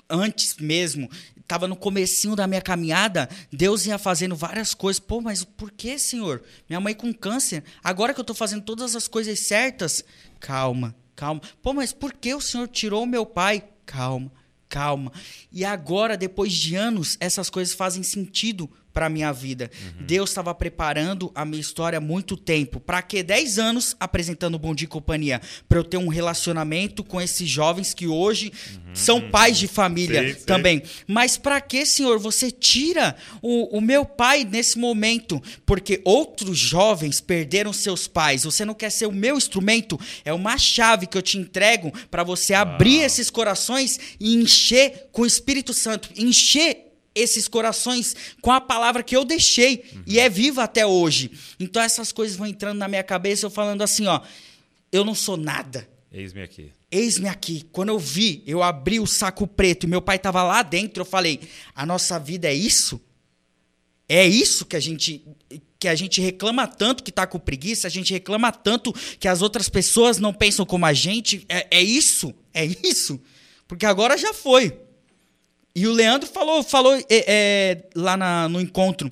[SPEAKER 3] antes mesmo, tava no comecinho da minha caminhada, Deus ia fazendo várias coisas. Pô, mas por que, Senhor? Minha mãe com câncer, agora que eu tô fazendo todas as coisas certas, calma, calma. Pô, mas por que o Senhor tirou meu pai? Calma, calma. E agora, depois de anos, essas coisas fazem sentido para minha vida. Uhum. Deus estava preparando a minha história há muito tempo. Para que 10 anos apresentando Bom Dia e Companhia? Para eu ter um relacionamento com esses jovens que hoje uhum. são pais de família sim, também. Sim. Mas para que, Senhor, você tira o, o meu pai nesse momento? Porque outros jovens perderam seus pais. Você não quer ser o meu instrumento? É uma chave que eu te entrego para você abrir esses corações e encher com o Espírito Santo, encher esses corações com a palavra que eu deixei uhum. e é viva até hoje. Então essas coisas vão entrando na minha cabeça, eu falando assim, ó, eu não sou nada.
[SPEAKER 1] Eis-me aqui.
[SPEAKER 3] Eis-me aqui. Quando eu vi, eu abri o saco preto e meu pai estava lá dentro, eu falei: "A nossa vida é isso? É isso que a gente que a gente reclama tanto que está com preguiça, a gente reclama tanto que as outras pessoas não pensam como a gente. É, é isso? É isso? Porque agora já foi. E o Leandro falou, falou é, é, lá na, no encontro.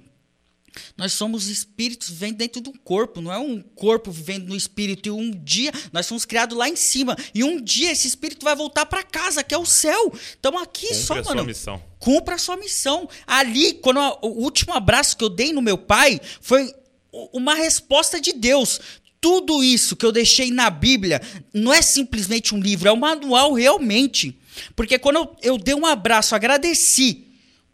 [SPEAKER 3] Nós somos espíritos vivendo dentro do corpo, não é um corpo vivendo no espírito. E um dia nós somos criados lá em cima. E um dia esse espírito vai voltar para casa, que é o céu. Então aqui
[SPEAKER 1] Cumpre
[SPEAKER 3] só,
[SPEAKER 1] a
[SPEAKER 3] mano.
[SPEAKER 1] Sua missão.
[SPEAKER 3] Cumpra a sua missão. Ali, quando o último abraço que eu dei no meu pai foi uma resposta de Deus. Tudo isso que eu deixei na Bíblia não é simplesmente um livro, é um manual realmente. Porque quando eu, eu dei um abraço, agradeci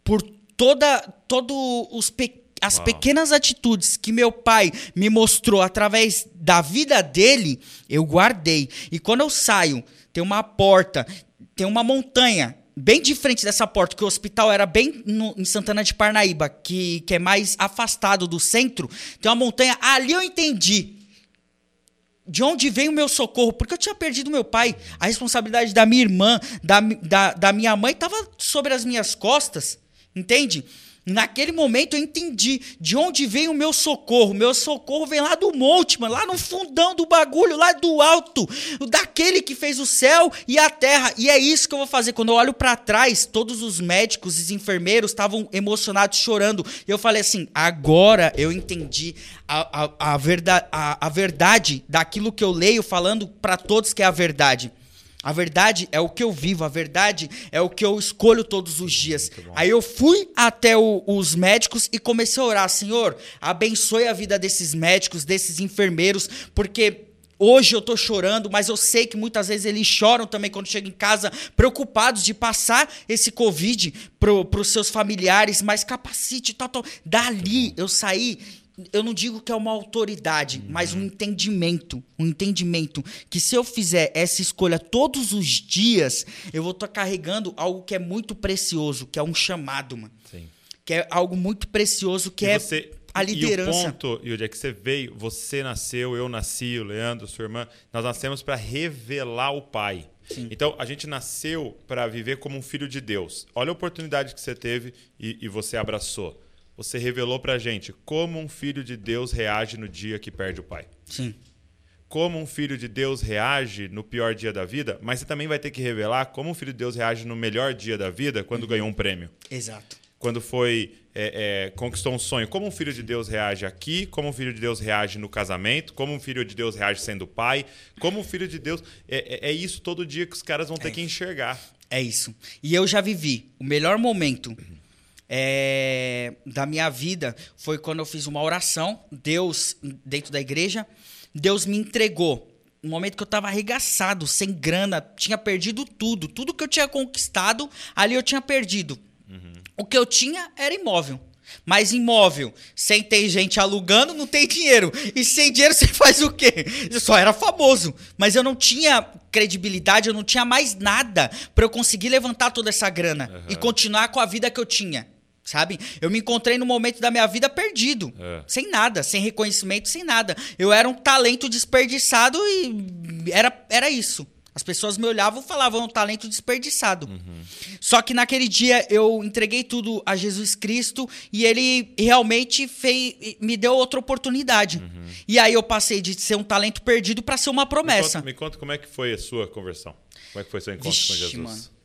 [SPEAKER 3] por toda todo os pe, as Uau. pequenas atitudes que meu pai me mostrou através da vida dele, eu guardei. E quando eu saio, tem uma porta, tem uma montanha bem de frente dessa porta, que o hospital era bem no, em Santana de Parnaíba, que, que é mais afastado do centro, tem uma montanha. Ali eu entendi de onde vem o meu socorro? Porque eu tinha perdido meu pai. A responsabilidade da minha irmã, da, da, da minha mãe, estava sobre as minhas costas. Entende? Naquele momento eu entendi de onde vem o meu socorro. Meu socorro vem lá do monte, mano, lá no fundão do bagulho, lá do alto, daquele que fez o céu e a terra. E é isso que eu vou fazer. Quando eu olho para trás, todos os médicos e enfermeiros estavam emocionados, chorando. E eu falei assim: agora eu entendi a, a, a, verdade, a, a verdade daquilo que eu leio, falando para todos que é a verdade. A verdade é o que eu vivo, a verdade é o que eu escolho todos os dias. Aí eu fui até o, os médicos e comecei a orar, Senhor, abençoe a vida desses médicos, desses enfermeiros, porque Hoje eu tô chorando, mas eu sei que muitas vezes eles choram também quando chegam em casa, preocupados de passar esse Covid para os seus familiares, mas capacite, tal, tal. Dali eu saí eu não digo que é uma autoridade, uhum. mas um entendimento. Um entendimento que se eu fizer essa escolha todos os dias, eu vou estar carregando algo que é muito precioso, que é um chamado, mano. Sim. Que é algo muito precioso, que e é você, a liderança.
[SPEAKER 1] E o ponto, Yuri, é que você veio, você nasceu, eu nasci, o Leandro, sua irmã, nós nascemos para revelar o Pai. Sim. Então, a gente nasceu para viver como um filho de Deus. Olha a oportunidade que você teve e, e você abraçou você revelou pra gente como um filho de Deus reage no dia que perde o pai.
[SPEAKER 3] Sim.
[SPEAKER 1] Como um filho de Deus reage no pior dia da vida, mas você também vai ter que revelar como um filho de Deus reage no melhor dia da vida quando uhum. ganhou um prêmio.
[SPEAKER 3] Exato.
[SPEAKER 1] Quando foi é, é, conquistou um sonho. Como um filho de Deus reage aqui, como um filho de Deus reage no casamento, como um filho de Deus reage sendo pai, como um filho de Deus. É, é, é isso todo dia que os caras vão ter é que enxergar.
[SPEAKER 3] É isso. E eu já vivi o melhor momento uhum é, da minha vida foi quando eu fiz uma oração, Deus, dentro da igreja, Deus me entregou. Um momento que eu estava arregaçado, sem grana, tinha perdido tudo. Tudo que eu tinha conquistado, ali eu tinha perdido. Uhum. O que eu tinha era imóvel. Mas imóvel, sem ter gente alugando, não tem dinheiro. E sem dinheiro você faz o quê? Eu só era famoso. Mas eu não tinha credibilidade, eu não tinha mais nada para eu conseguir levantar toda essa grana uhum. e continuar com a vida que eu tinha sabe? Eu me encontrei no momento da minha vida perdido, é. sem nada, sem reconhecimento, sem nada. Eu era um talento desperdiçado e era, era isso. As pessoas me olhavam e falavam, um talento desperdiçado. Uhum. Só que naquele dia eu entreguei tudo a Jesus Cristo e ele realmente fez, me deu outra oportunidade. Uhum. E aí eu passei de ser um talento perdido para ser uma promessa.
[SPEAKER 1] Me conta, me conta, como é que foi a sua conversão. Como é que foi seu encontro Vixe, com Jesus? Mano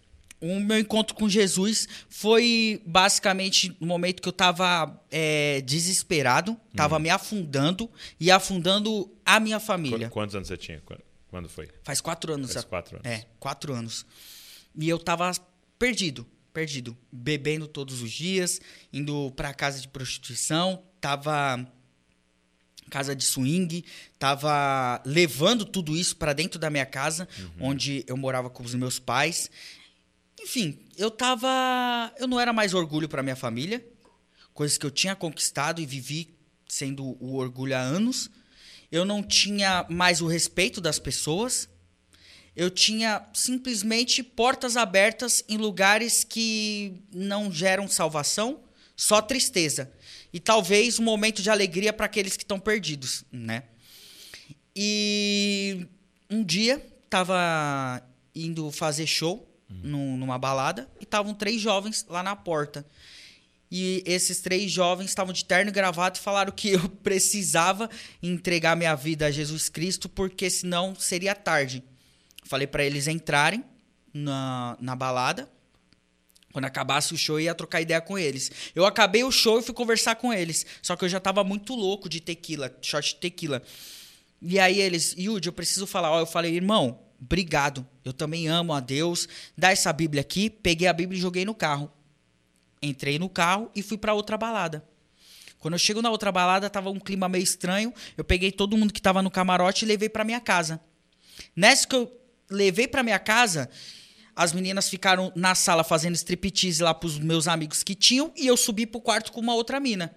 [SPEAKER 3] o meu encontro com Jesus foi basicamente no momento que eu estava é, desesperado, estava uhum. me afundando e afundando a minha família.
[SPEAKER 1] Quantos anos você tinha? Quando foi?
[SPEAKER 3] Faz quatro anos.
[SPEAKER 1] Faz quatro anos.
[SPEAKER 3] É, quatro anos. E eu estava perdido. perdido. Bebendo todos os dias, indo pra casa de prostituição, tava casa de swing, tava levando tudo isso para dentro da minha casa, uhum. onde eu morava com os meus pais. Enfim, eu tava, eu não era mais orgulho para minha família, coisas que eu tinha conquistado e vivi sendo o orgulho há anos. Eu não tinha mais o respeito das pessoas. Eu tinha simplesmente portas abertas em lugares que não geram salvação, só tristeza e talvez um momento de alegria para aqueles que estão perdidos, né? E um dia tava indo fazer show numa balada e estavam três jovens lá na porta. E esses três jovens estavam de terno e gravata e falaram que eu precisava entregar minha vida a Jesus Cristo porque senão seria tarde. Falei para eles entrarem na, na balada quando acabasse o show, eu ia trocar ideia com eles. Eu acabei o show e fui conversar com eles. Só que eu já tava muito louco de tequila, shot de tequila. E aí eles, Yudi, eu preciso falar. Ó, eu falei, irmão, obrigado. Eu também amo a Deus. Dá essa Bíblia aqui. Peguei a Bíblia e joguei no carro. Entrei no carro e fui para outra balada. Quando eu chego na outra balada, tava um clima meio estranho. Eu peguei todo mundo que tava no camarote e levei para minha casa. Nessa que eu levei para minha casa, as meninas ficaram na sala fazendo striptease lá pros meus amigos que tinham e eu subi pro quarto com uma outra mina.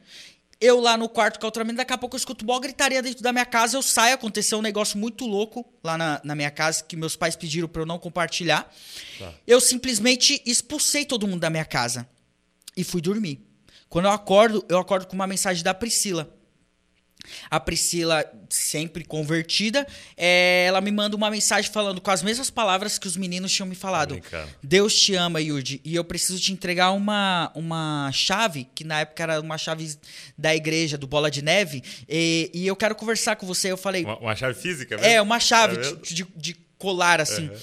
[SPEAKER 3] Eu lá no quarto com a outra mina, daqui a pouco eu escuto uma gritaria dentro da minha casa, eu saio, aconteceu um negócio muito louco lá na, na minha casa, que meus pais pediram para eu não compartilhar. Tá. Eu simplesmente expulsei todo mundo da minha casa e fui dormir. Quando eu acordo, eu acordo com uma mensagem da Priscila. A Priscila, sempre convertida, é, ela me manda uma mensagem falando com as mesmas palavras que os meninos tinham me falado. Deus te ama, Yudi, e eu preciso te entregar uma, uma chave, que na época era uma chave da igreja, do Bola de Neve, e, e eu quero conversar com você. Eu falei.
[SPEAKER 1] Uma, uma chave física,
[SPEAKER 3] mesmo? É, uma chave é de, de, de, colar, assim. Uhum.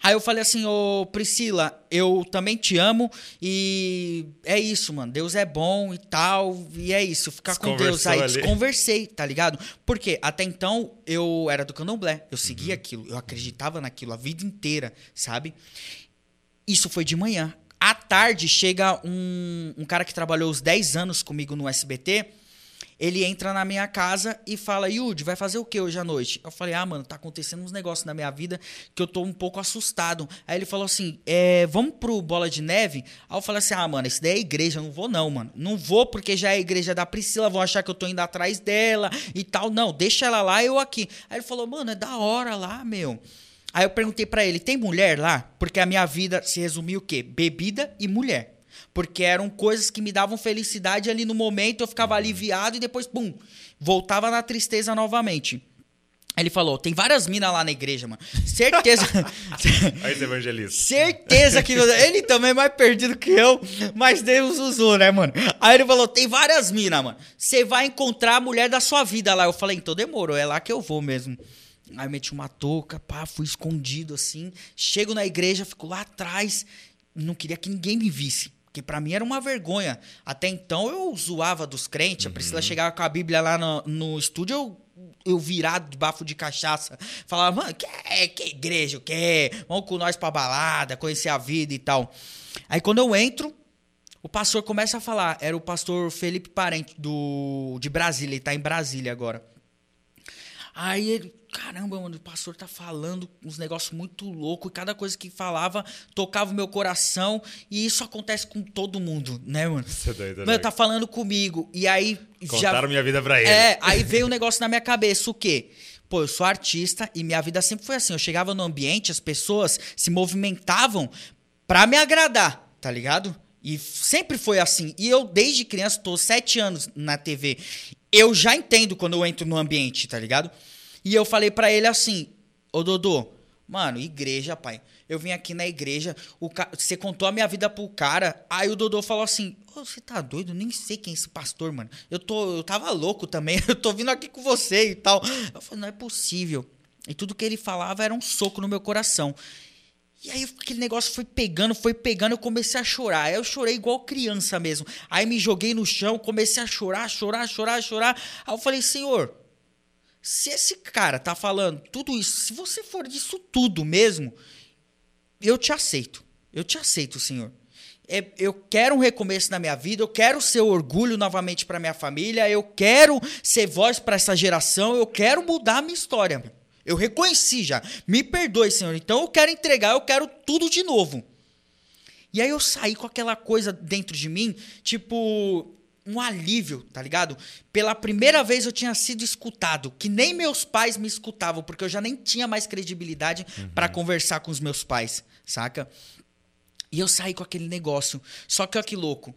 [SPEAKER 3] Aí eu falei assim, ô Priscila, eu também te amo e é isso, mano. Deus é bom e tal. E é isso, ficar com Deus. Aí ali. desconversei, tá ligado? Porque até então eu era do candomblé, eu seguia uhum. aquilo, eu acreditava naquilo a vida inteira, sabe? Isso foi de manhã. À tarde chega um, um cara que trabalhou os 10 anos comigo no SBT ele entra na minha casa e fala: Yudi, vai fazer o que hoje à noite? Eu falei: Ah, mano, tá acontecendo uns negócios na minha vida que eu tô um pouco assustado. Aí ele falou assim: é, Vamos pro Bola de Neve? Aí eu falei assim: Ah, mano, isso daí é igreja, não vou não, mano. Não vou porque já é a igreja da Priscila, vão achar que eu tô indo atrás dela e tal. Não, deixa ela lá, eu aqui. Aí ele falou: Mano, é da hora lá, meu. Aí eu perguntei para ele: Tem mulher lá? Porque a minha vida se resumiu o quê? Bebida e mulher. Porque eram coisas que me davam felicidade ali no momento, eu ficava aliviado e depois, pum, voltava na tristeza novamente. Ele falou: tem várias minas lá na igreja, mano. Certeza.
[SPEAKER 1] Aí esse evangelista.
[SPEAKER 3] Certeza que. Ele também é mais perdido que eu, mas Deus usou, né, mano? Aí ele falou: tem várias minas, mano. Você vai encontrar a mulher da sua vida lá. Eu falei: então demorou, é lá que eu vou mesmo. Aí eu meti uma touca, pá, fui escondido assim. Chego na igreja, fico lá atrás. Não queria que ninguém me visse que para mim era uma vergonha. Até então eu zoava dos crentes, uhum. a Priscila chegava com a Bíblia lá no, no estúdio, eu, eu virado de bafo de cachaça, falava, mano, que, que igreja, o que? Vamos com nós pra balada, conhecer a vida e tal. Aí quando eu entro, o pastor começa a falar, era o pastor Felipe Parente do, de Brasília, ele tá em Brasília agora. Aí ele, caramba, mano, o pastor tá falando uns negócios muito loucos e cada coisa que falava tocava o meu coração e isso acontece com todo mundo, né, mano? Você é doido, mano, tá falando comigo e aí
[SPEAKER 1] Contaram já... minha vida pra ele.
[SPEAKER 3] É, aí veio um negócio na minha cabeça, o quê? Pô, eu sou artista e minha vida sempre foi assim. Eu chegava no ambiente, as pessoas se movimentavam pra me agradar, tá ligado? E sempre foi assim. E eu, desde criança, tô sete anos na TV eu já entendo quando eu entro no ambiente, tá ligado? E eu falei para ele assim: Ô Dodô, mano, igreja, pai. Eu vim aqui na igreja, o ca... você contou a minha vida pro cara. Aí o Dodô falou assim: Ô, você tá doido? Nem sei quem é esse pastor, mano. Eu, tô... eu tava louco também, eu tô vindo aqui com você e tal. Eu falei: não é possível. E tudo que ele falava era um soco no meu coração. E aí aquele negócio foi pegando, foi pegando, eu comecei a chorar. Aí eu chorei igual criança mesmo. Aí me joguei no chão, comecei a chorar, chorar, chorar, chorar. Aí eu falei, Senhor, se esse cara tá falando tudo isso, se você for disso tudo mesmo, eu te aceito. Eu te aceito, Senhor. é, eu quero um recomeço na minha vida, eu quero ser orgulho novamente para minha família, eu quero ser voz para essa geração, eu quero mudar a minha história. Eu reconheci já. Me perdoe, Senhor. Então eu quero entregar, eu quero tudo de novo. E aí eu saí com aquela coisa dentro de mim, tipo, um alívio, tá ligado? Pela primeira vez eu tinha sido escutado, que nem meus pais me escutavam, porque eu já nem tinha mais credibilidade uhum. para conversar com os meus pais, saca? E eu saí com aquele negócio. Só que olha que louco.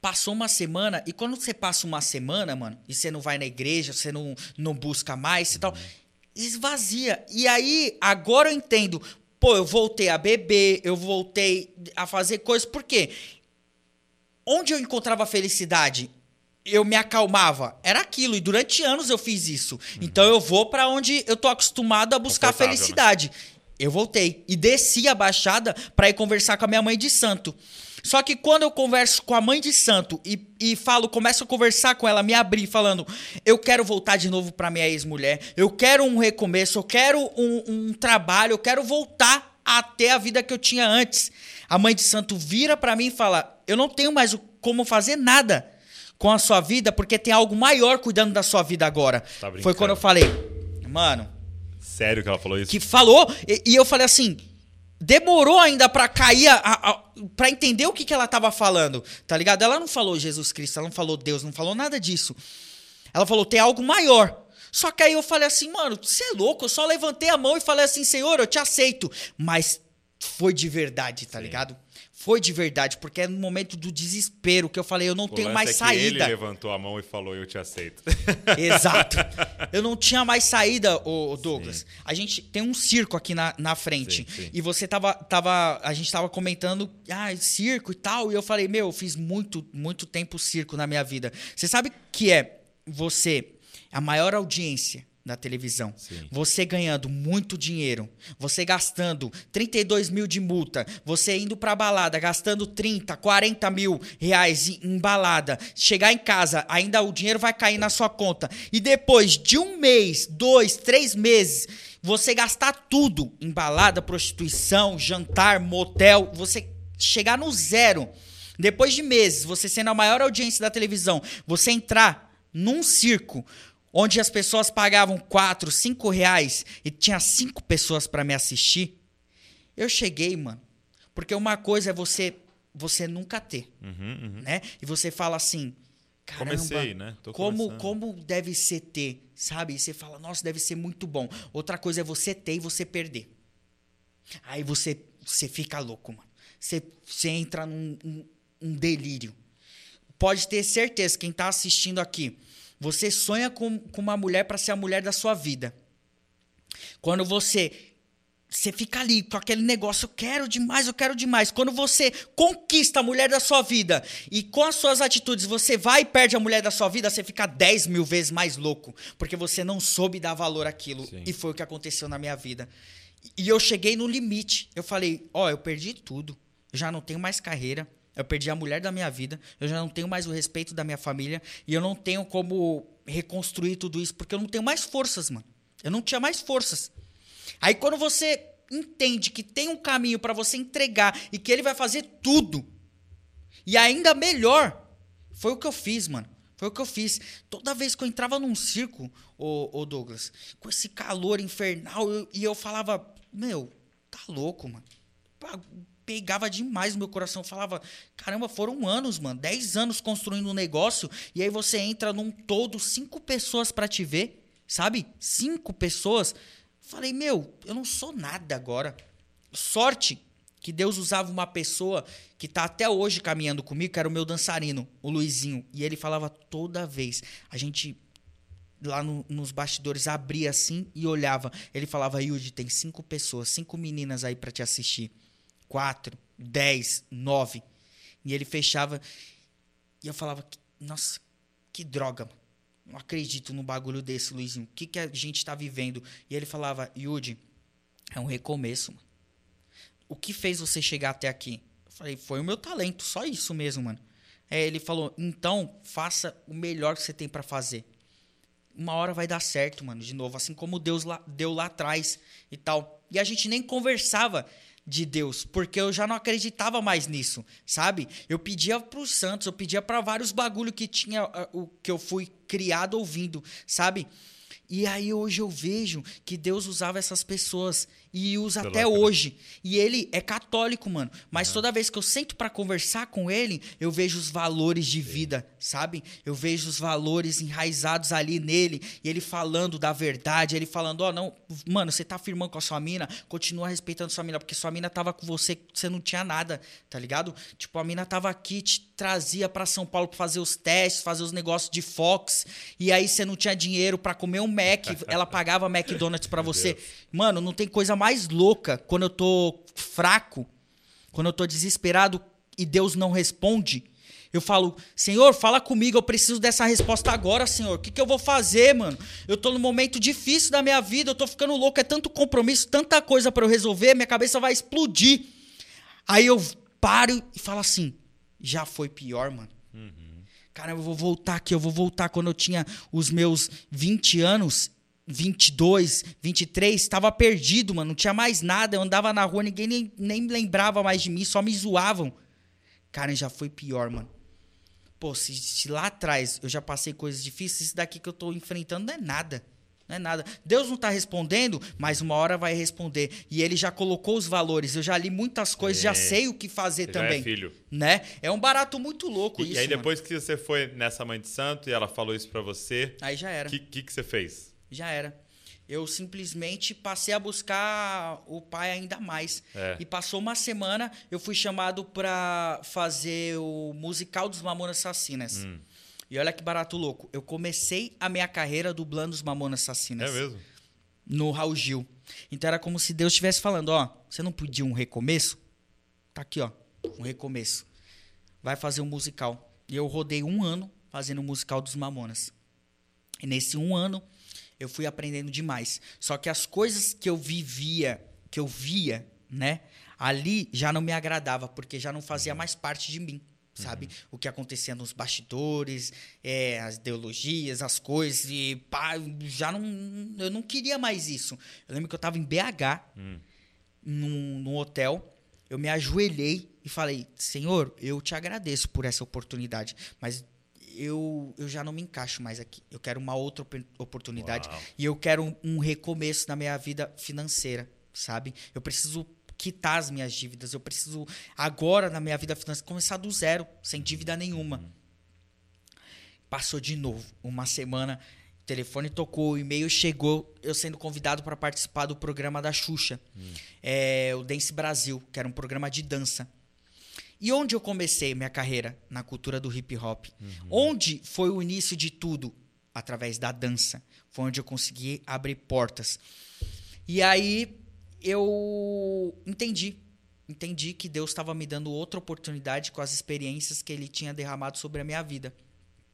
[SPEAKER 3] Passou uma semana, e quando você passa uma semana, mano, e você não vai na igreja, você não, não busca mais e tal, esvazia. E aí, agora eu entendo. Pô, eu voltei a beber, eu voltei a fazer coisas. Por quê? Onde eu encontrava felicidade? Eu me acalmava. Era aquilo. E durante anos eu fiz isso. Uhum. Então eu vou para onde eu tô acostumado a buscar né? felicidade. Né? Eu voltei. E desci a baixada para ir conversar com a minha mãe de santo. Só que quando eu converso com a mãe de santo e, e falo, começo a conversar com ela, me abrir, falando, eu quero voltar de novo para minha ex-mulher, eu quero um recomeço, eu quero um, um trabalho, eu quero voltar até a vida que eu tinha antes. A mãe de santo vira para mim e fala, eu não tenho mais como fazer nada com a sua vida, porque tem algo maior cuidando da sua vida agora. Tá Foi quando eu falei, mano.
[SPEAKER 1] Sério que ela falou isso?
[SPEAKER 3] Que falou, e, e eu falei assim, demorou ainda para cair, a, a, para entender o que, que ela tava falando, tá ligado? Ela não falou Jesus Cristo, ela não falou Deus, não falou nada disso. Ela falou, tem algo maior. Só que aí eu falei assim, mano, você é louco? Eu só levantei a mão e falei assim, Senhor, eu te aceito. Mas foi de verdade, tá Sim. ligado? Foi de verdade, porque é no momento do desespero que eu falei, eu não o tenho mais é saída. ele
[SPEAKER 1] levantou a mão e falou, eu te aceito.
[SPEAKER 3] Exato. Eu não tinha mais saída, o Douglas. Sim. A gente tem um circo aqui na, na frente. Sim, sim. E você tava, tava. A gente tava comentando, ah, circo e tal. E eu falei, meu, eu fiz muito, muito tempo circo na minha vida. Você sabe que é você, a maior audiência na televisão. Sim. Você ganhando muito dinheiro, você gastando 32 mil de multa, você indo pra balada, gastando 30, 40 mil reais em balada, chegar em casa, ainda o dinheiro vai cair na sua conta. E depois de um mês, dois, três meses, você gastar tudo em balada, prostituição, jantar, motel, você chegar no zero. Depois de meses, você sendo a maior audiência da televisão, você entrar num circo onde as pessoas pagavam 4, 5 reais e tinha cinco pessoas para me assistir, eu cheguei, mano. Porque uma coisa é você você nunca ter, uhum, uhum. né? E você fala assim, caramba, Comecei, né? como, como deve ser ter, sabe? E você fala, nossa, deve ser muito bom. Outra coisa é você ter e você perder. Aí você, você fica louco, mano. Você, você entra num um, um delírio. Pode ter certeza, quem tá assistindo aqui, você sonha com, com uma mulher para ser a mulher da sua vida. Quando você você fica ali com aquele negócio, eu quero demais, eu quero demais. Quando você conquista a mulher da sua vida e com as suas atitudes você vai e perde a mulher da sua vida, você fica 10 mil vezes mais louco, porque você não soube dar valor àquilo. Sim. E foi o que aconteceu na minha vida. E eu cheguei no limite. Eu falei: Ó, oh, eu perdi tudo. Já não tenho mais carreira. Eu perdi a mulher da minha vida, eu já não tenho mais o respeito da minha família e eu não tenho como reconstruir tudo isso porque eu não tenho mais forças, mano. Eu não tinha mais forças. Aí quando você entende que tem um caminho para você entregar e que ele vai fazer tudo e ainda melhor, foi o que eu fiz, mano. Foi o que eu fiz. Toda vez que eu entrava num circo, ô, ô Douglas, com esse calor infernal, eu, e eu falava, meu, tá louco, mano pegava demais no meu coração. Eu falava, caramba, foram anos, mano. Dez anos construindo um negócio. E aí você entra num todo, cinco pessoas para te ver, sabe? Cinco pessoas. Falei, meu, eu não sou nada agora. Sorte que Deus usava uma pessoa que tá até hoje caminhando comigo, que era o meu dançarino, o Luizinho. E ele falava toda vez. A gente lá no, nos bastidores abria assim e olhava. Ele falava, Yudi, tem cinco pessoas, cinco meninas aí para te assistir quatro, dez, nove. E ele fechava. E eu falava, nossa, que droga, mano. Não acredito no bagulho desse, Luizinho. O que, que a gente tá vivendo? E ele falava, Yudi, é um recomeço, mano. O que fez você chegar até aqui? Eu falei, foi o meu talento, só isso mesmo, mano. É, ele falou, então faça o melhor que você tem para fazer. Uma hora vai dar certo, mano, de novo. Assim como Deus lá, deu lá atrás e tal. E a gente nem conversava de Deus, porque eu já não acreditava mais nisso, sabe? Eu pedia para os santos, eu pedia para vários bagulho que tinha uh, o que eu fui criado ouvindo, sabe? E aí hoje eu vejo que Deus usava essas pessoas e usa até hoje. E ele é católico, mano. Mas uhum. toda vez que eu sento para conversar com ele, eu vejo os valores de Sim. vida, sabe? Eu vejo os valores enraizados ali nele. E ele falando da verdade, ele falando: Ó, oh, não, mano, você tá firmando com a sua mina, continua respeitando sua mina, porque sua mina tava com você, você não tinha nada, tá ligado? Tipo, a mina tava aqui, te trazia para São Paulo pra fazer os testes, fazer os negócios de Fox. E aí você não tinha dinheiro para comer um Mac, ela pagava McDonald's para você. Mano, não tem coisa mais louca quando eu tô fraco, quando eu tô desesperado e Deus não responde. Eu falo, Senhor, fala comigo, eu preciso dessa resposta agora, Senhor. O que, que eu vou fazer, mano? Eu tô num momento difícil da minha vida, eu tô ficando louco, é tanto compromisso, tanta coisa para eu resolver, minha cabeça vai explodir. Aí eu paro e falo assim: já foi pior, mano. Uhum. Cara, eu vou voltar aqui, eu vou voltar quando eu tinha os meus 20 anos 22, 23, estava perdido, mano. Não tinha mais nada. Eu andava na rua, ninguém nem, nem lembrava mais de mim, só me zoavam. Cara, já foi pior, mano. Pô, se, se, lá atrás eu já passei coisas difíceis, isso daqui que eu tô enfrentando não é nada. Não é nada. Deus não tá respondendo, mas uma hora vai responder. E ele já colocou os valores. Eu já li muitas coisas, é. já sei o que fazer você também.
[SPEAKER 1] É filho.
[SPEAKER 3] Né? É um barato muito louco
[SPEAKER 1] e,
[SPEAKER 3] isso.
[SPEAKER 1] E aí, depois mano. que você foi nessa mãe de santo e ela falou isso para você.
[SPEAKER 3] Aí já era.
[SPEAKER 1] O que, que, que você fez?
[SPEAKER 3] Já era. Eu simplesmente passei a buscar o pai ainda mais. É. E passou uma semana, eu fui chamado para fazer o musical dos Mamonas Assassinas. Hum. E olha que barato louco. Eu comecei a minha carreira dublando os Mamonas Assassinas.
[SPEAKER 1] É mesmo?
[SPEAKER 3] No Raul Gil. Então era como se Deus estivesse falando: ó, você não pediu um recomeço? Tá aqui, ó. Um recomeço. Vai fazer um musical. E eu rodei um ano fazendo o um musical dos Mamonas. E nesse um ano eu fui aprendendo demais. Só que as coisas que eu vivia, que eu via, né, ali já não me agradava, porque já não fazia mais parte de mim sabe? Uhum. O que acontecia nos bastidores, é, as ideologias, as coisas, e pá, já não. Eu não queria mais isso. Eu lembro que eu estava em BH, uhum. num, num, hotel, eu me ajoelhei e falei: Senhor, eu te agradeço por essa oportunidade, mas eu, eu já não me encaixo mais aqui. Eu quero uma outra oportunidade Uau. e eu quero um, um recomeço na minha vida financeira, sabe? Eu preciso quitar as minhas dívidas. Eu preciso, agora, na minha vida financeira, começar do zero, sem dívida nenhuma. Uhum. Passou de novo. Uma semana, o telefone tocou, o e-mail chegou, eu sendo convidado para participar do programa da Xuxa, uhum. é, o Dance Brasil, que era um programa de dança. E onde eu comecei minha carreira? Na cultura do hip hop. Uhum. Onde foi o início de tudo? Através da dança. Foi onde eu consegui abrir portas. E aí eu entendi. Entendi que Deus estava me dando outra oportunidade com as experiências que ele tinha derramado sobre a minha vida.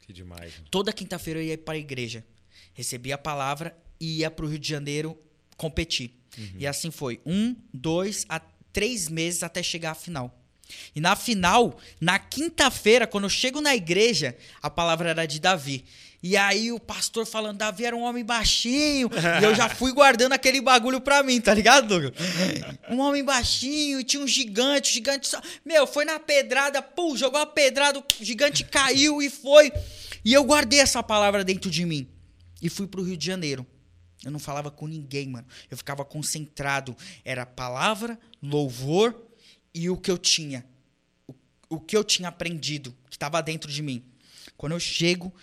[SPEAKER 1] Que demais. Né?
[SPEAKER 3] Toda quinta-feira eu ia para a igreja. Recebia a palavra e ia para o Rio de Janeiro competir. Uhum. E assim foi. Um, dois, a três meses até chegar à final. E na final, na quinta-feira, quando eu chego na igreja, a palavra era de Davi. E aí o pastor falando, Davi era um homem baixinho. e eu já fui guardando aquele bagulho pra mim, tá ligado, Douglas? Um homem baixinho, tinha um gigante, gigante só. Meu, foi na pedrada, pum, jogou a pedrada, o gigante caiu e foi. E eu guardei essa palavra dentro de mim. E fui pro Rio de Janeiro. Eu não falava com ninguém, mano. Eu ficava concentrado. Era palavra, louvor e o que eu tinha, o, o que eu tinha aprendido, que estava dentro de mim. Quando eu chego,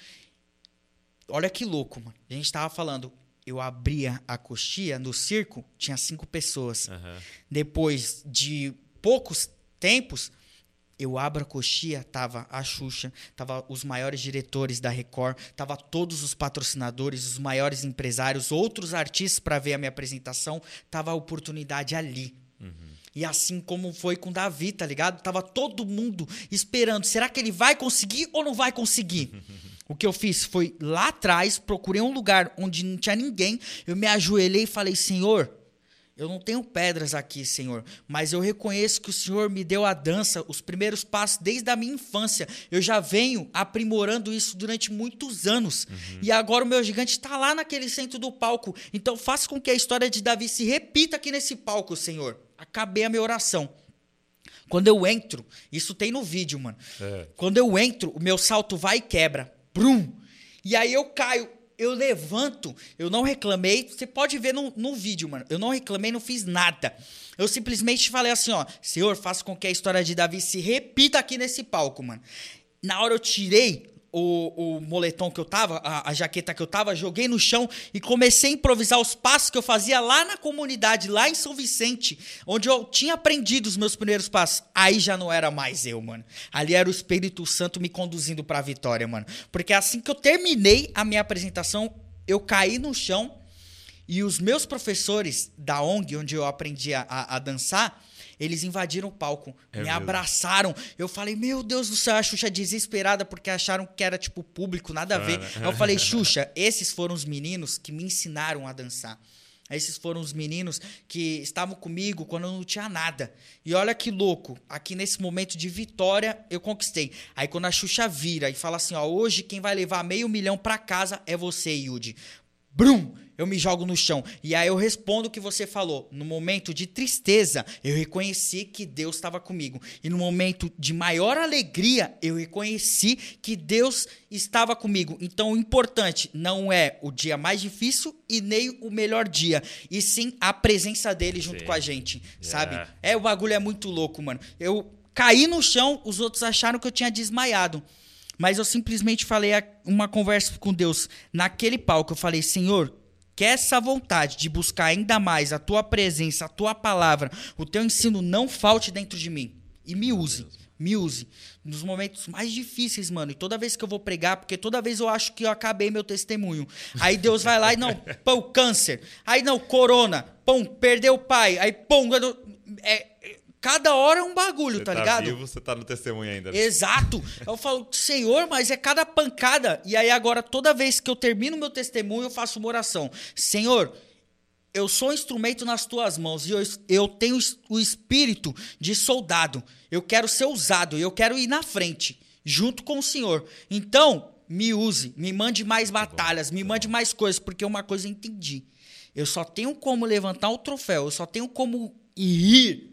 [SPEAKER 3] olha que louco, mano. A gente estava falando, eu abria a coxia no circo, tinha cinco pessoas. Uhum. Depois de poucos tempos, eu abro a coxia, tava a Xuxa, tava os maiores diretores da Record, tava todos os patrocinadores, os maiores empresários, outros artistas para ver a minha apresentação, tava a oportunidade ali. Uhum. E assim como foi com Davi, tá ligado? Tava todo mundo esperando. Será que ele vai conseguir ou não vai conseguir? o que eu fiz foi lá atrás, procurei um lugar onde não tinha ninguém. Eu me ajoelhei e falei: Senhor, Eu não tenho pedras aqui, Senhor, mas eu reconheço que o Senhor me deu a dança, os primeiros passos desde a minha infância. Eu já venho aprimorando isso durante muitos anos. Uhum. E agora o meu gigante está lá naquele centro do palco. Então faça com que a história de Davi se repita aqui nesse palco, Senhor. Acabei a minha oração. Quando eu entro, isso tem no vídeo, mano. É. Quando eu entro, o meu salto vai e quebra. Brum! E aí eu caio eu levanto, eu não reclamei. Você pode ver no, no vídeo, mano. Eu não reclamei, não fiz nada. Eu simplesmente falei assim, ó, Senhor, faça com que a história de Davi se repita aqui nesse palco, mano. Na hora eu tirei o, o moletom que eu tava, a, a, jaqueta que eu tava, joguei no chão e comecei a improvisar os passos que eu fazia lá na comunidade, lá em São Vicente, onde eu tinha aprendido os meus primeiros passos. Aí já não era mais eu, mano. Ali era o Espírito Santo me conduzindo pra vitória, mano. Porque assim que eu terminei a minha apresentação, eu caí no chão e os meus professores da ONG, onde eu aprendi a, a, a dançar, eles invadiram o palco, é me mesmo. abraçaram. Eu falei, meu Deus do céu, a Xuxa desesperada porque acharam que era tipo público, nada a ver. Aí eu falei, Xuxa, esses foram os meninos que me ensinaram a dançar. Esses foram os meninos que estavam comigo quando eu não tinha nada. E olha que louco, aqui nesse momento de vitória eu conquistei. Aí quando a Xuxa vira e fala assim, ó, hoje quem vai levar meio milhão para casa é você, Yudi. Brum! eu me jogo no chão. E aí eu respondo o que você falou. No momento de tristeza, eu reconheci que Deus estava comigo. E no momento de maior alegria, eu reconheci que Deus estava comigo. Então o importante não é o dia mais difícil e nem o melhor dia, e sim a presença dele junto sim. com a gente, yeah. sabe? É, o bagulho é muito louco, mano. Eu caí no chão, os outros acharam que eu tinha desmaiado. Mas eu simplesmente falei uma conversa com Deus naquele palco. Eu falei, Senhor, que essa vontade de buscar ainda mais a tua presença, a tua palavra, o teu ensino não falte dentro de mim. E me use, me use. Nos momentos mais difíceis, mano. E toda vez que eu vou pregar, porque toda vez eu acho que eu acabei meu testemunho. Aí Deus vai lá e não, pão, câncer. Aí não, corona. Pão, perdeu o pai. Aí, pão, é, Cada hora é um bagulho,
[SPEAKER 1] você
[SPEAKER 3] tá, tá ligado?
[SPEAKER 1] Vivo, você tá no testemunho ainda.
[SPEAKER 3] Né? Exato. Eu falo, Senhor, mas é cada pancada. E aí agora, toda vez que eu termino meu testemunho, eu faço uma oração. Senhor, eu sou um instrumento nas tuas mãos e eu, eu tenho o espírito de soldado. Eu quero ser usado, eu quero ir na frente, junto com o Senhor. Então, me use, me mande mais batalhas, me mande mais coisas, porque uma coisa eu entendi. Eu só tenho como levantar o troféu, eu só tenho como ir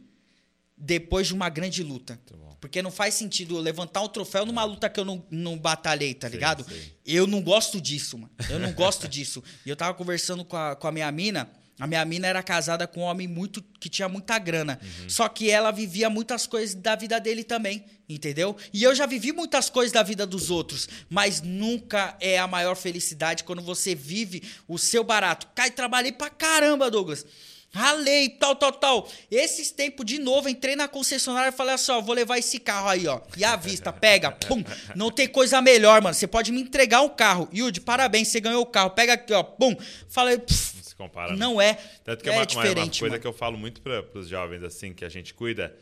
[SPEAKER 3] depois de uma grande luta. Porque não faz sentido levantar um troféu numa luta que eu não, não batalhei, tá ligado? Eu não gosto disso, mano. Eu não gosto disso. E eu tava conversando com a, com a minha mina. A minha mina era casada com um homem muito que tinha muita grana. Uhum. Só que ela vivia muitas coisas da vida dele também, entendeu? E eu já vivi muitas coisas da vida dos outros, mas nunca é a maior felicidade quando você vive o seu barato. Cai, trabalhei pra caramba, Douglas. Ralei, tal, tal, tal. Esses tempos, de novo, entrei na concessionária e falei assim, ó, vou levar esse carro aí, ó. E a vista, pega, pum. Não tem coisa melhor, mano. Você pode me entregar um carro. Yudi, parabéns, você ganhou o carro. Pega aqui, ó, pum. Falei, pff, não se compara. Não né? é.
[SPEAKER 1] Tanto que é, é uma, diferente, uma, uma coisa mano. que eu falo muito para os jovens, assim, que a gente cuida,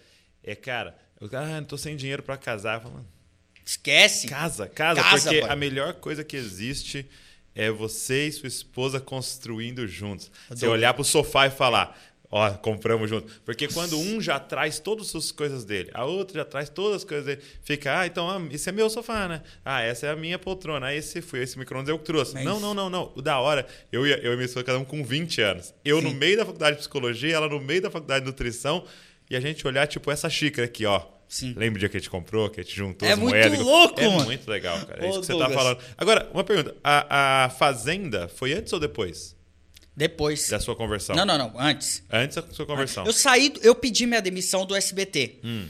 [SPEAKER 1] é, cara, eu ah, não tô sem dinheiro para casar. Eu falo,
[SPEAKER 3] Esquece.
[SPEAKER 1] Casa, casa, casa porque pai. a melhor coisa que existe é você e sua esposa construindo juntos. Você olhar para o sofá e falar, ó, compramos junto. Porque quando um já traz todas as coisas dele, a outra já traz todas as coisas dele, fica, ah, então ah, esse é meu sofá, né? Ah, essa é a minha poltrona. Ah, esse foi, esse micro-ondas eu que trouxe. Mas... Não, não, não, não. O da hora, eu e, eu e minha esposa cada um com 20 anos. Eu Sim. no meio da faculdade de psicologia, ela no meio da faculdade de nutrição, e a gente olhar, tipo, essa xícara aqui, ó Sim. Lembra o dia que a gente comprou, que a gente juntou
[SPEAKER 3] é
[SPEAKER 1] as
[SPEAKER 3] moedas? É muito louco,
[SPEAKER 1] é
[SPEAKER 3] mano.
[SPEAKER 1] Muito legal, cara. É isso que você tá falando. Agora, uma pergunta. A, a Fazenda foi antes ou depois?
[SPEAKER 3] Depois.
[SPEAKER 1] Da sua conversão?
[SPEAKER 3] Não, não, não. Antes.
[SPEAKER 1] Antes da sua conversão.
[SPEAKER 3] Eu saí, eu pedi minha demissão do SBT. Hum.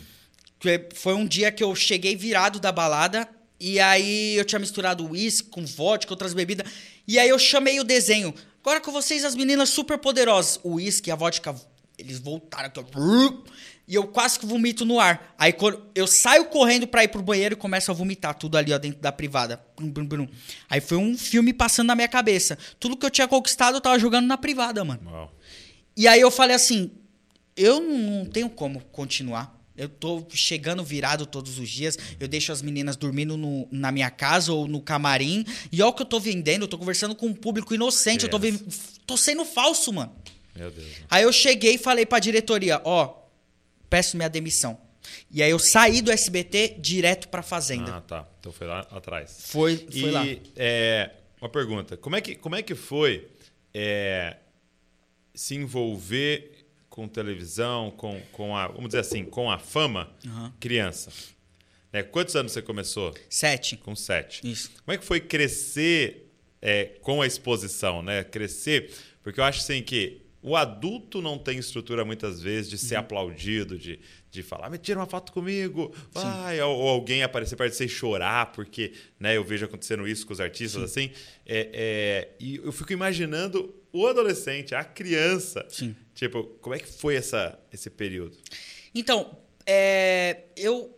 [SPEAKER 3] Foi um dia que eu cheguei virado da balada e aí eu tinha misturado uísque com vodka, outras bebidas. E aí eu chamei o desenho. Agora com vocês, as meninas super poderosas. O uísque e a vodka, eles voltaram aqui, ó e eu quase que vomito no ar. Aí eu saio correndo para ir pro banheiro e começo a vomitar tudo ali ó, dentro da privada. Aí foi um filme passando na minha cabeça. Tudo que eu tinha conquistado eu tava jogando na privada, mano. Uau. E aí eu falei assim, eu não tenho como continuar. Eu tô chegando virado todos os dias. Eu deixo as meninas dormindo no, na minha casa ou no camarim. E olha o que eu tô vendendo. Eu tô conversando com um público inocente. Yes. Eu tô, tô sendo falso, mano.
[SPEAKER 1] Meu Deus.
[SPEAKER 3] Aí eu cheguei e falei pra diretoria, ó, peço minha demissão. E aí eu saí do SBT direto pra Fazenda.
[SPEAKER 1] Ah, tá. Então foi lá atrás.
[SPEAKER 3] Foi, foi
[SPEAKER 1] e,
[SPEAKER 3] lá.
[SPEAKER 1] é, uma pergunta. Como é que, como é que foi é, se envolver com televisão, com, com a, vamos dizer assim, com a fama,
[SPEAKER 3] Aham.
[SPEAKER 1] criança? É, quantos anos você começou?
[SPEAKER 3] Sete.
[SPEAKER 1] Com sete.
[SPEAKER 3] Isso.
[SPEAKER 1] Como é que foi crescer é, com a exposição, né? Crescer, porque eu acho assim que o adulto não tem estrutura muitas vezes de ser
[SPEAKER 3] Uhum.
[SPEAKER 1] aplaudido, de, de falar, me tira uma foto comigo, vai, ou, ou alguém aparecer perto de você e chorar, porque né, eu vejo acontecendo isso com os artistas assim. É, é, e eu fico imaginando o adolescente, a criança.
[SPEAKER 3] Sim.
[SPEAKER 1] Tipo, como é que foi essa, esse período?
[SPEAKER 3] Então, é, eu,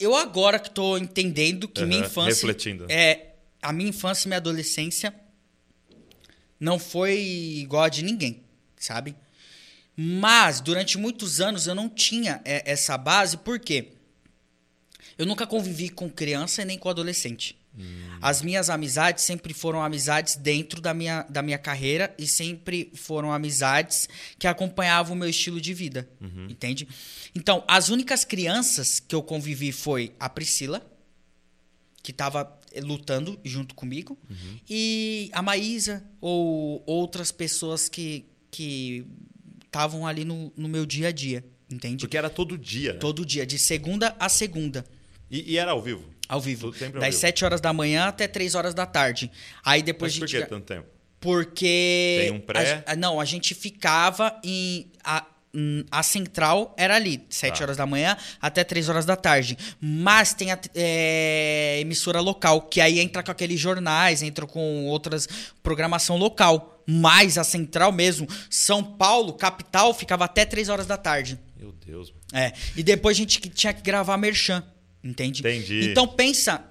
[SPEAKER 3] eu agora que tô entendendo que minha
[SPEAKER 1] Aham,
[SPEAKER 3] infância.
[SPEAKER 1] refletindo.
[SPEAKER 3] É, a minha infância e minha adolescência não foi igual a de ninguém, sabe? Mas durante muitos anos eu não tinha é, essa base, por quê? Eu nunca convivi com criança e nem com adolescente. As minhas amizades sempre foram amizades dentro da minha, da minha carreira e sempre foram amizades que acompanhavam o meu estilo de vida, entende? Então, as únicas crianças que eu convivi foi a Priscila, que estava lutando junto comigo, e a Maísa ou outras pessoas que que estavam ali no, no meu dia a dia, entende?
[SPEAKER 1] Porque era todo dia, né?
[SPEAKER 3] Todo dia, de segunda a segunda.
[SPEAKER 1] E, e era ao vivo?
[SPEAKER 3] Ao vivo.
[SPEAKER 1] Ao
[SPEAKER 3] das
[SPEAKER 1] vivo.
[SPEAKER 3] 7 horas da manhã até 3 horas da tarde. Aí depois
[SPEAKER 1] Mas por
[SPEAKER 3] gente.
[SPEAKER 1] que tanto tempo?
[SPEAKER 3] Porque.
[SPEAKER 1] Tem um pré?
[SPEAKER 3] a- a- não, a gente ficava em. A, a central era ali, 7
[SPEAKER 1] Tá.
[SPEAKER 3] horas da manhã até 3 horas da tarde. Mas tem a é, emissora local, que aí entra com aqueles jornais, entra com outras programação local. Mas a central mesmo, São Paulo, capital, ficava até 3 horas da tarde.
[SPEAKER 1] Meu Deus, mano.
[SPEAKER 3] É. E depois a gente tinha que gravar merchan. Entende?
[SPEAKER 1] Entendi.
[SPEAKER 3] Então pensa.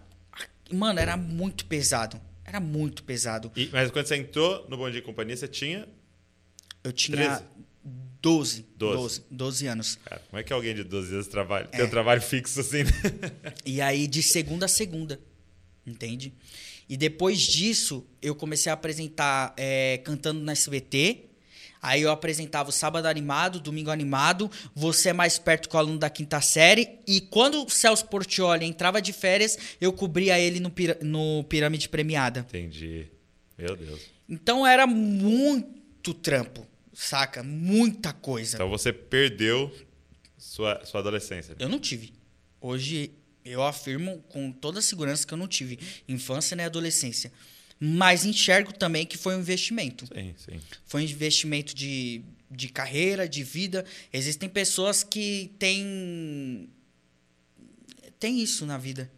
[SPEAKER 3] Mano, era muito pesado. Era muito pesado.
[SPEAKER 1] E- mas quando você entrou no Bom Dia e Companhia, você tinha.
[SPEAKER 3] Eu tinha
[SPEAKER 1] 13?
[SPEAKER 3] 12,
[SPEAKER 1] Doze.
[SPEAKER 3] 12. 12 anos.
[SPEAKER 1] Cara, como é que alguém de 12 anos trabalha?
[SPEAKER 3] É.
[SPEAKER 1] Tem um trabalho fixo assim?
[SPEAKER 3] E aí, de segunda a segunda. Entende? E depois disso, eu comecei a apresentar é, cantando na SBT. Aí eu apresentava o Sábado Animado, Domingo Animado, Você é Mais Perto com o aluno da quinta série. E quando o Celso Portioli entrava de férias, eu cobria ele no, pira- no Pirâmide Premiada.
[SPEAKER 1] Entendi. Meu Deus.
[SPEAKER 3] Então era muito trampo, saca? Muita coisa.
[SPEAKER 1] Então você perdeu sua, sua adolescência.
[SPEAKER 3] Eu não tive. Hoje eu afirmo com toda segurança que eu não tive infância nem adolescência. Mas enxergo também que foi um investimento.
[SPEAKER 1] Sim, sim.
[SPEAKER 3] Foi um investimento de, de carreira, de vida. Existem pessoas que têm. Tem isso na vida.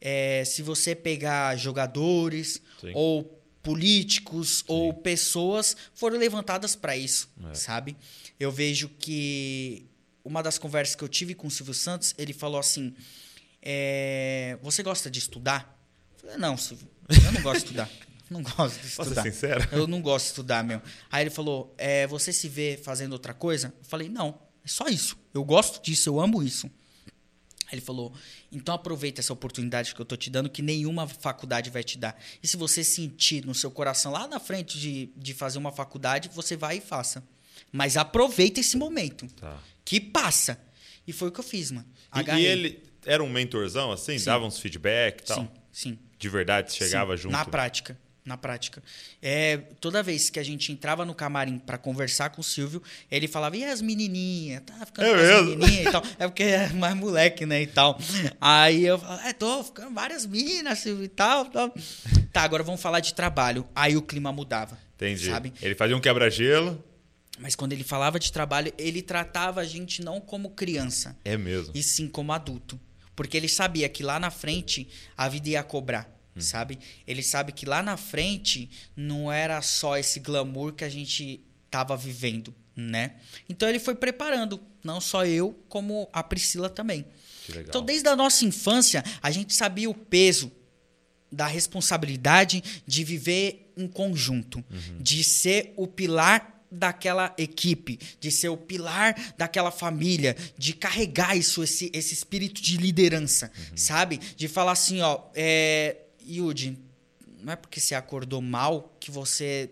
[SPEAKER 3] É, se você pegar jogadores
[SPEAKER 1] Sim.
[SPEAKER 3] ou políticos ou pessoas foram levantadas para isso,
[SPEAKER 1] É.
[SPEAKER 3] sabe? Eu vejo que uma das conversas que eu tive com o Silvio Santos, ele falou assim: é, Você gosta de estudar? Eu falei, não, Silvio, eu não gosto de estudar. Não gosto de
[SPEAKER 1] Posso
[SPEAKER 3] estudar.
[SPEAKER 1] ser sincero?
[SPEAKER 3] Eu não gosto de estudar, meu. Aí ele falou: é, Você se vê fazendo outra coisa? Eu falei: Não, é só isso. Eu gosto disso, eu amo isso. Aí ele falou: Então aproveita essa oportunidade que eu tô te dando, que nenhuma faculdade vai te dar. E se você sentir no seu coração lá na frente de, de fazer uma faculdade, você vai e faça. Mas aproveita esse momento,
[SPEAKER 1] Tá.
[SPEAKER 3] que passa. E foi o que eu fiz, mano.
[SPEAKER 1] E, e
[SPEAKER 3] Agarrei.
[SPEAKER 1] ele era um mentorzão, assim?
[SPEAKER 3] Sim.
[SPEAKER 1] Dava uns feedback e tal?
[SPEAKER 3] Sim, sim.
[SPEAKER 1] De verdade, chegava
[SPEAKER 3] Sim,
[SPEAKER 1] junto?
[SPEAKER 3] Na prática. Na prática. É, toda vez que a gente entrava no camarim pra conversar com o Silvio, ele falava, e as menininhas? Tá ficando
[SPEAKER 1] É
[SPEAKER 3] com as menininhas e tal. É porque é mais moleque, né, e tal. Aí eu falava, é, tô ficando várias minas, Silvio, e tal, tal. Tá, agora vamos falar de trabalho. Aí o clima mudava.
[SPEAKER 1] Entendi.
[SPEAKER 3] Sabe?
[SPEAKER 1] Ele fazia um quebra-gelo.
[SPEAKER 3] Mas quando ele falava de trabalho, ele tratava a gente não como criança,
[SPEAKER 1] É mesmo.
[SPEAKER 3] e sim como adulto. Porque ele sabia que lá na frente a vida ia cobrar, sabe? Ele sabe que lá na frente não era só esse glamour que a gente tava vivendo, né? Então ele foi preparando, não só eu, como a Priscila também. Então desde a nossa infância, a gente sabia o peso da responsabilidade de viver em conjunto, de ser o pilar daquela equipe, de ser o pilar daquela família, de carregar isso, esse, esse espírito de liderança, sabe? De falar assim, ó, é, Yudi, não é porque você acordou mal que você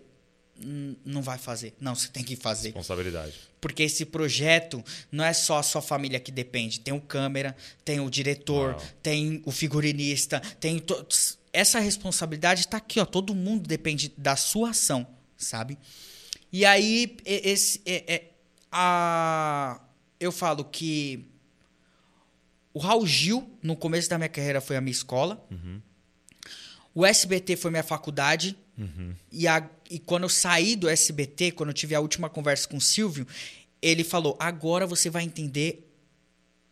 [SPEAKER 3] Não vai fazer. Não, você tem que fazer.
[SPEAKER 1] Responsabilidade.
[SPEAKER 3] Porque esse projeto não é só a sua família que depende. Tem o câmera, tem o diretor, tem o figurinista, tem. to- Essa responsabilidade está aqui, ó. Todo mundo depende da sua ação, sabe? E aí, esse, é- é- a, eu falo que o Raul Gil, no começo da minha carreira, foi a minha escola. O SBT foi minha faculdade. E, a- e quando eu saí do SBT, quando eu tive a última conversa com o Silvio, ele falou: agora você vai entender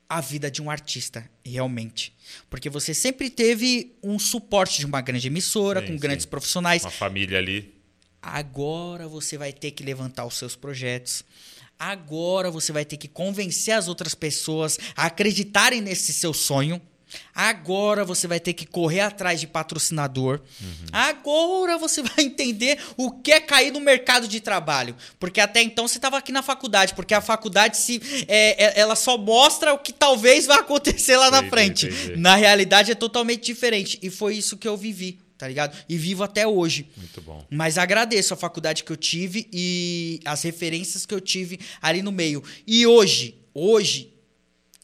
[SPEAKER 3] a vida de um artista, realmente. Porque você sempre teve um suporte de uma grande emissora,
[SPEAKER 1] Sim,
[SPEAKER 3] com
[SPEAKER 1] sim.
[SPEAKER 3] grandes profissionais.
[SPEAKER 1] Uma família ali.
[SPEAKER 3] Agora você vai ter que levantar os seus projetos. Agora você vai ter que convencer as outras pessoas a acreditarem nesse seu sonho. Agora você vai ter que correr atrás de patrocinador. Agora você vai entender o que é cair no mercado de trabalho. Porque até então você estava aqui na faculdade. Porque a faculdade se, é, é- ela só mostra o que talvez vai acontecer lá na
[SPEAKER 1] Entendi,
[SPEAKER 3] frente.
[SPEAKER 1] entendi.
[SPEAKER 3] Na realidade é totalmente diferente. E foi isso que eu vivi, tá ligado? E vivo até hoje.
[SPEAKER 1] Muito bom.
[SPEAKER 3] Mas agradeço a faculdade que eu tive e as referências que eu tive ali no meio. E hoje, hoje,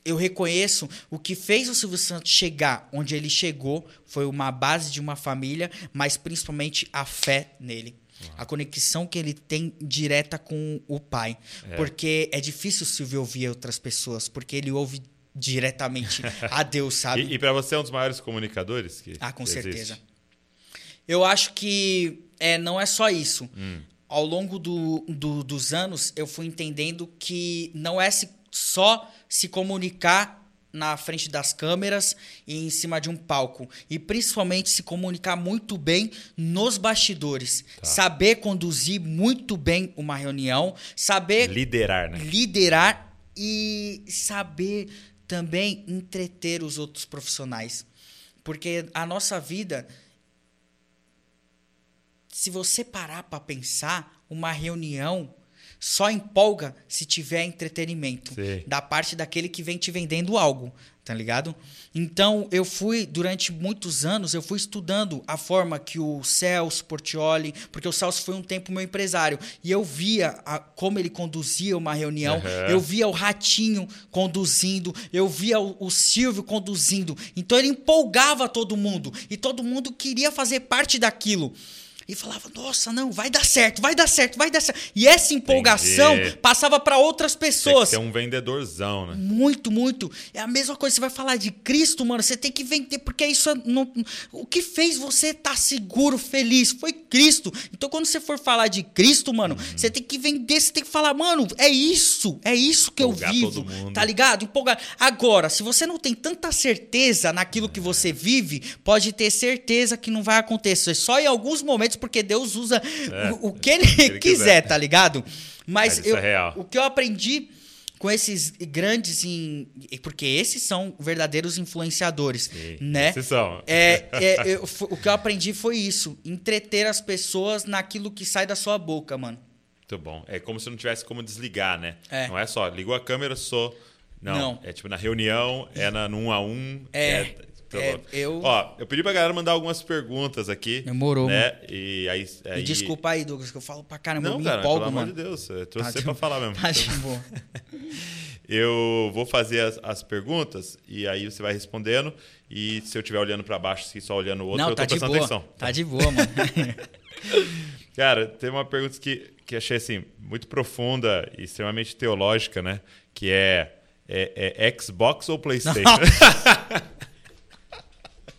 [SPEAKER 3] eu reconheço o que fez o Silvio Santos chegar onde ele chegou foi uma base de uma família, mas principalmente a fé nele. A conexão que ele tem direta com o pai. Porque é difícil o Silvio ouvir outras pessoas, porque ele ouve diretamente a Deus, sabe?
[SPEAKER 1] E, e para você é um dos maiores comunicadores que
[SPEAKER 3] Ah, com
[SPEAKER 1] existe?
[SPEAKER 3] certeza. Eu acho que é, não é só isso.
[SPEAKER 1] Hum.
[SPEAKER 3] Ao longo do, do- dos anos, eu fui entendendo que não é se- só se comunicar na frente das câmeras e em cima de um palco. E principalmente se comunicar muito bem nos bastidores.
[SPEAKER 1] Tá.
[SPEAKER 3] Saber conduzir muito bem uma reunião. Saber
[SPEAKER 1] Liderar, né?
[SPEAKER 3] liderar e saber também entreter os outros profissionais. Porque a nossa vida, se você parar para pensar, uma reunião só empolga se tiver entretenimento
[SPEAKER 1] Sim.
[SPEAKER 3] da parte daquele que vem te vendendo algo, tá ligado? Então, eu fui durante muitos anos, eu fui estudando a forma que o Celso Portioli, porque o Celso foi um tempo meu empresário, e eu via a- como ele conduzia uma reunião,
[SPEAKER 1] Aham.
[SPEAKER 3] eu via o Ratinho conduzindo, eu via o, o Silvio conduzindo. Então ele empolgava todo mundo e todo mundo queria fazer parte daquilo. E falava, nossa, não, vai dar certo, vai dar certo, vai dar certo. E essa empolgação
[SPEAKER 1] Entendi.
[SPEAKER 3] passava para outras
[SPEAKER 1] Tem que
[SPEAKER 3] pessoas.
[SPEAKER 1] um vendedorzão, né?
[SPEAKER 3] Muito, muito. É a mesma coisa. Você vai falar de Cristo, mano. Você tem que vender, porque isso é. Não, o que fez você estar seguro, feliz, foi Cristo. Então, quando você for falar de Cristo, mano,
[SPEAKER 1] Uhum.
[SPEAKER 3] você tem que vender, você tem que falar, mano, é isso, é isso que
[SPEAKER 1] Empolgar
[SPEAKER 3] eu vivo. Tá ligado? Empolgar. Agora, se você não tem tanta certeza naquilo que você vive, pode ter certeza que não vai acontecer. Só em alguns momentos, porque Deus usa o, o que ele,
[SPEAKER 1] ele
[SPEAKER 3] quiser,
[SPEAKER 1] quiser.
[SPEAKER 3] tá ligado? Mas
[SPEAKER 1] Mas isso
[SPEAKER 3] eu,
[SPEAKER 1] é
[SPEAKER 3] o que eu aprendi com esses grandes porque esses são verdadeiros influenciadores,
[SPEAKER 1] Sim,
[SPEAKER 3] né?
[SPEAKER 1] esses são.
[SPEAKER 3] É, é, eu- o que eu aprendi foi isso, entreter as pessoas naquilo que sai da sua boca, mano.
[SPEAKER 1] Muito bom. É como se não tivesse como desligar, né?
[SPEAKER 3] É.
[SPEAKER 1] Não é só, ligou a câmera, sou. Não.
[SPEAKER 3] Não.
[SPEAKER 1] É tipo na reunião, é na, no um a um.
[SPEAKER 3] É.
[SPEAKER 1] tá
[SPEAKER 3] É, eu-
[SPEAKER 1] Ó, eu pedi pra galera mandar algumas perguntas aqui.
[SPEAKER 3] Demorou,
[SPEAKER 1] né? E aí. aí...
[SPEAKER 3] Me desculpa aí, Douglas, que eu falo pra caramba, eu
[SPEAKER 1] Não,
[SPEAKER 3] me
[SPEAKER 1] cara,
[SPEAKER 3] empolgo,
[SPEAKER 1] pelo amor
[SPEAKER 3] mano.
[SPEAKER 1] de Deus. Eu trouxe
[SPEAKER 3] Tá
[SPEAKER 1] você
[SPEAKER 3] de-
[SPEAKER 1] pra falar mesmo.
[SPEAKER 3] Tá de boa.
[SPEAKER 1] Eu vou fazer as, as perguntas e aí você vai respondendo. E se eu estiver olhando pra baixo, se só olhando o outro,
[SPEAKER 3] Não,
[SPEAKER 1] eu tô
[SPEAKER 3] tá de
[SPEAKER 1] prestando
[SPEAKER 3] boa.
[SPEAKER 1] atenção.
[SPEAKER 3] Tá de boa, mano.
[SPEAKER 1] Cara, tem uma pergunta que, que achei assim, muito profunda e extremamente teológica, né? Que é, é, é Xbox ou PlayStation?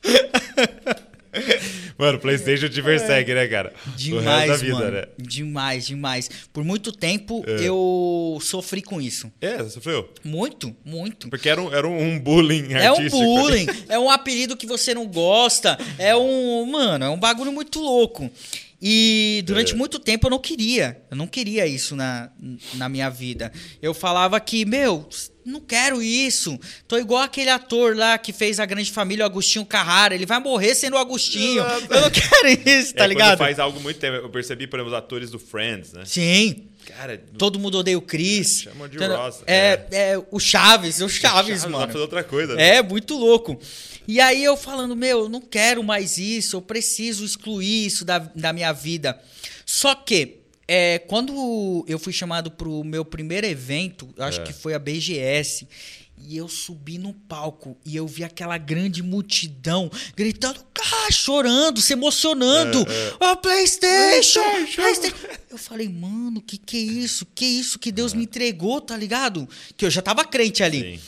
[SPEAKER 1] Mano, PlayStation te persegue, né, cara?
[SPEAKER 3] Demais,
[SPEAKER 1] da vida,
[SPEAKER 3] mano.
[SPEAKER 1] né?
[SPEAKER 3] Demais, demais. Por muito tempo
[SPEAKER 1] É.
[SPEAKER 3] eu sofri com isso.
[SPEAKER 1] É, você sofreu?
[SPEAKER 3] Muito, muito.
[SPEAKER 1] Porque era um, era um bullying
[SPEAKER 3] É um bullying, é um apelido que você não gosta, é um. Mano, é um bagulho muito louco. E durante
[SPEAKER 1] É.
[SPEAKER 3] muito tempo eu não queria. Eu não queria isso na, na minha vida. Eu falava que, meu, não quero isso. Tô igual aquele ator lá que fez a grande família, o Agostinho Carrara. Ele vai morrer sendo o Agostinho.
[SPEAKER 1] Exato.
[SPEAKER 3] Eu não quero isso, tá
[SPEAKER 1] é,
[SPEAKER 3] ligado?
[SPEAKER 1] Faz algo muito tempo. Eu percebi, por exemplo, os atores do Friends, né?
[SPEAKER 3] Sim.
[SPEAKER 1] Cara,
[SPEAKER 3] Todo mundo odeia o Chris.
[SPEAKER 1] Chama de
[SPEAKER 3] Entendeu?
[SPEAKER 1] Ross,
[SPEAKER 3] É, é, o Chaves, o Chaves,
[SPEAKER 1] Chaves, dá pra
[SPEAKER 3] mano.
[SPEAKER 1] fazer outra coisa. né?
[SPEAKER 3] É, muito louco. E aí eu falando, meu, eu não quero mais isso, eu preciso excluir isso da, da minha vida. Só que, É, quando eu fui chamado pro meu primeiro evento, acho
[SPEAKER 1] É.
[SPEAKER 3] que foi a BGS, e eu subi no palco e eu vi aquela grande multidão gritando, chorando, se emocionando. Ó, PlayStation, PlayStation. Eu falei, mano, que que é isso? Que isso que Deus me entregou, tá ligado? Que eu já tava crente ali.
[SPEAKER 1] Sim.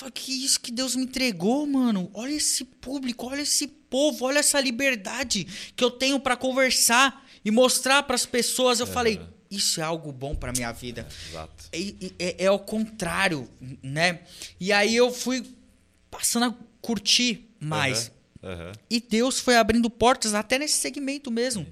[SPEAKER 3] Falei, que isso que Deus me entregou, mano? Olha esse público, olha esse povo, olha essa liberdade que eu tenho pra conversar e mostrar pras pessoas. Eu falei, isso é algo bom pra minha vida.
[SPEAKER 1] Exato.
[SPEAKER 3] E- e- É, é o contrário, né? E aí eu fui passando a curtir mais.
[SPEAKER 1] Aham, aham.
[SPEAKER 3] E Deus foi abrindo portas até nesse segmento mesmo.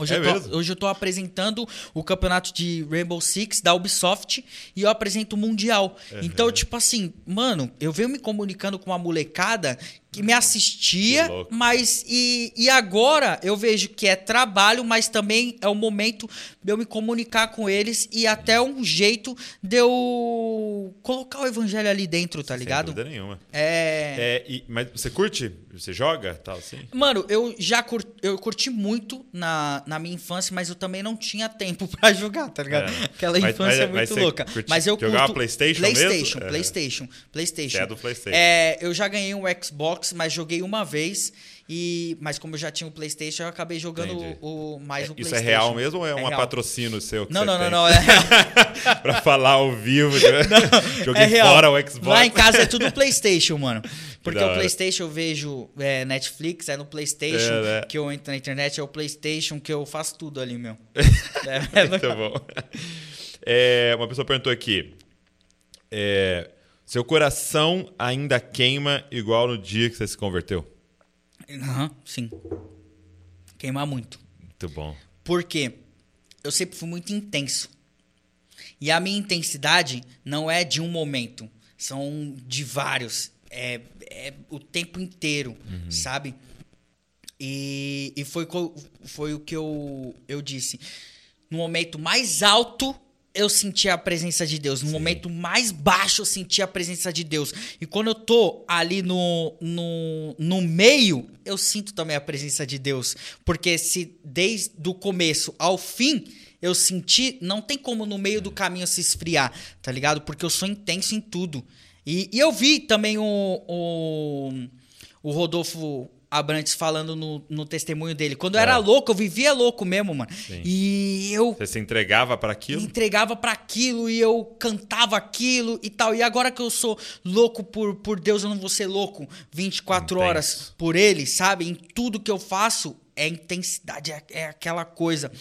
[SPEAKER 3] Hoje,
[SPEAKER 1] É
[SPEAKER 3] eu tô,
[SPEAKER 1] mesmo?
[SPEAKER 3] hoje eu tô apresentando o campeonato de Rainbow Six da Ubisoft e eu apresento o Mundial. Então, tipo assim, mano, eu venho me comunicando com uma molecada que me assistia,
[SPEAKER 1] Que
[SPEAKER 3] mas e, e agora eu vejo que é trabalho, mas também é o momento de eu me comunicar com eles e até um jeito de eu colocar o evangelho ali dentro, tá ligado?
[SPEAKER 1] Sem dúvida nenhuma.
[SPEAKER 3] É.
[SPEAKER 1] É, e- mas você curte? Você joga? Tal, assim?
[SPEAKER 3] Mano, eu já cur... eu curti muito na, na minha infância, mas eu também não tinha tempo pra jogar, tá ligado?
[SPEAKER 1] É.
[SPEAKER 3] Aquela
[SPEAKER 1] Mas-
[SPEAKER 3] infância
[SPEAKER 1] mas- mas
[SPEAKER 3] muito louca. Mas eu
[SPEAKER 1] jogar
[SPEAKER 3] curto
[SPEAKER 1] PlayStation mesmo?
[SPEAKER 3] PlayStation,
[SPEAKER 1] É.
[SPEAKER 3] PlayStation, PlayStation.
[SPEAKER 1] É do PlayStation.
[SPEAKER 3] É, eu já ganhei um Xbox, mas joguei uma vez e mas como eu já tinha o PlayStation, eu acabei jogando o, o- mais o
[SPEAKER 1] Isso
[SPEAKER 3] PlayStation.
[SPEAKER 1] é real mesmo ou é,
[SPEAKER 3] É
[SPEAKER 1] um patrocínio seu
[SPEAKER 3] Não, não, não,
[SPEAKER 1] tem?
[SPEAKER 3] não, é real.
[SPEAKER 1] pra falar ao vivo. Joguei
[SPEAKER 3] é real.
[SPEAKER 1] fora o Xbox.
[SPEAKER 3] Lá em casa é tudo PlayStation, mano. Porque o. PlayStation eu vejo é, Netflix, é no PlayStation
[SPEAKER 1] É, né?
[SPEAKER 3] que eu entro na internet, é o PlayStation que eu faço tudo ali, meu. É, é
[SPEAKER 1] Muito bom. É, uma pessoa perguntou aqui. é, seu coração ainda queima igual no dia que você se converteu?
[SPEAKER 3] Aham, sim. Queimar muito.
[SPEAKER 1] Muito bom.
[SPEAKER 3] Porque eu sempre fui muito intenso. E a minha intensidade não é de um momento, são de vários. É, é o tempo inteiro, sabe? E, e foi, foi o que eu, eu disse. No momento mais alto, eu senti a presença de Deus. No momento mais baixo, eu senti a presença de Deus. E quando eu tô ali no, no, no meio, eu sinto também a presença de Deus. Porque se desde o começo ao fim eu senti, não tem como no meio do caminho se esfriar, tá ligado? Porque eu sou intenso em tudo. E, e eu vi também o, o, o Rodolfo Abrantes falando no, no testemunho dele. Quando eu
[SPEAKER 1] É.
[SPEAKER 3] era louco, eu vivia louco mesmo, mano.
[SPEAKER 1] Sim.
[SPEAKER 3] E eu
[SPEAKER 1] Você se entregava para aquilo?
[SPEAKER 3] entregava pra aquilo e eu cantava aquilo e tal. E agora que eu sou louco por, por Deus, eu não vou ser louco 24
[SPEAKER 1] Intenso.
[SPEAKER 3] horas por Ele, sabe? Em tudo que eu faço é intensidade, é, é aquela coisa.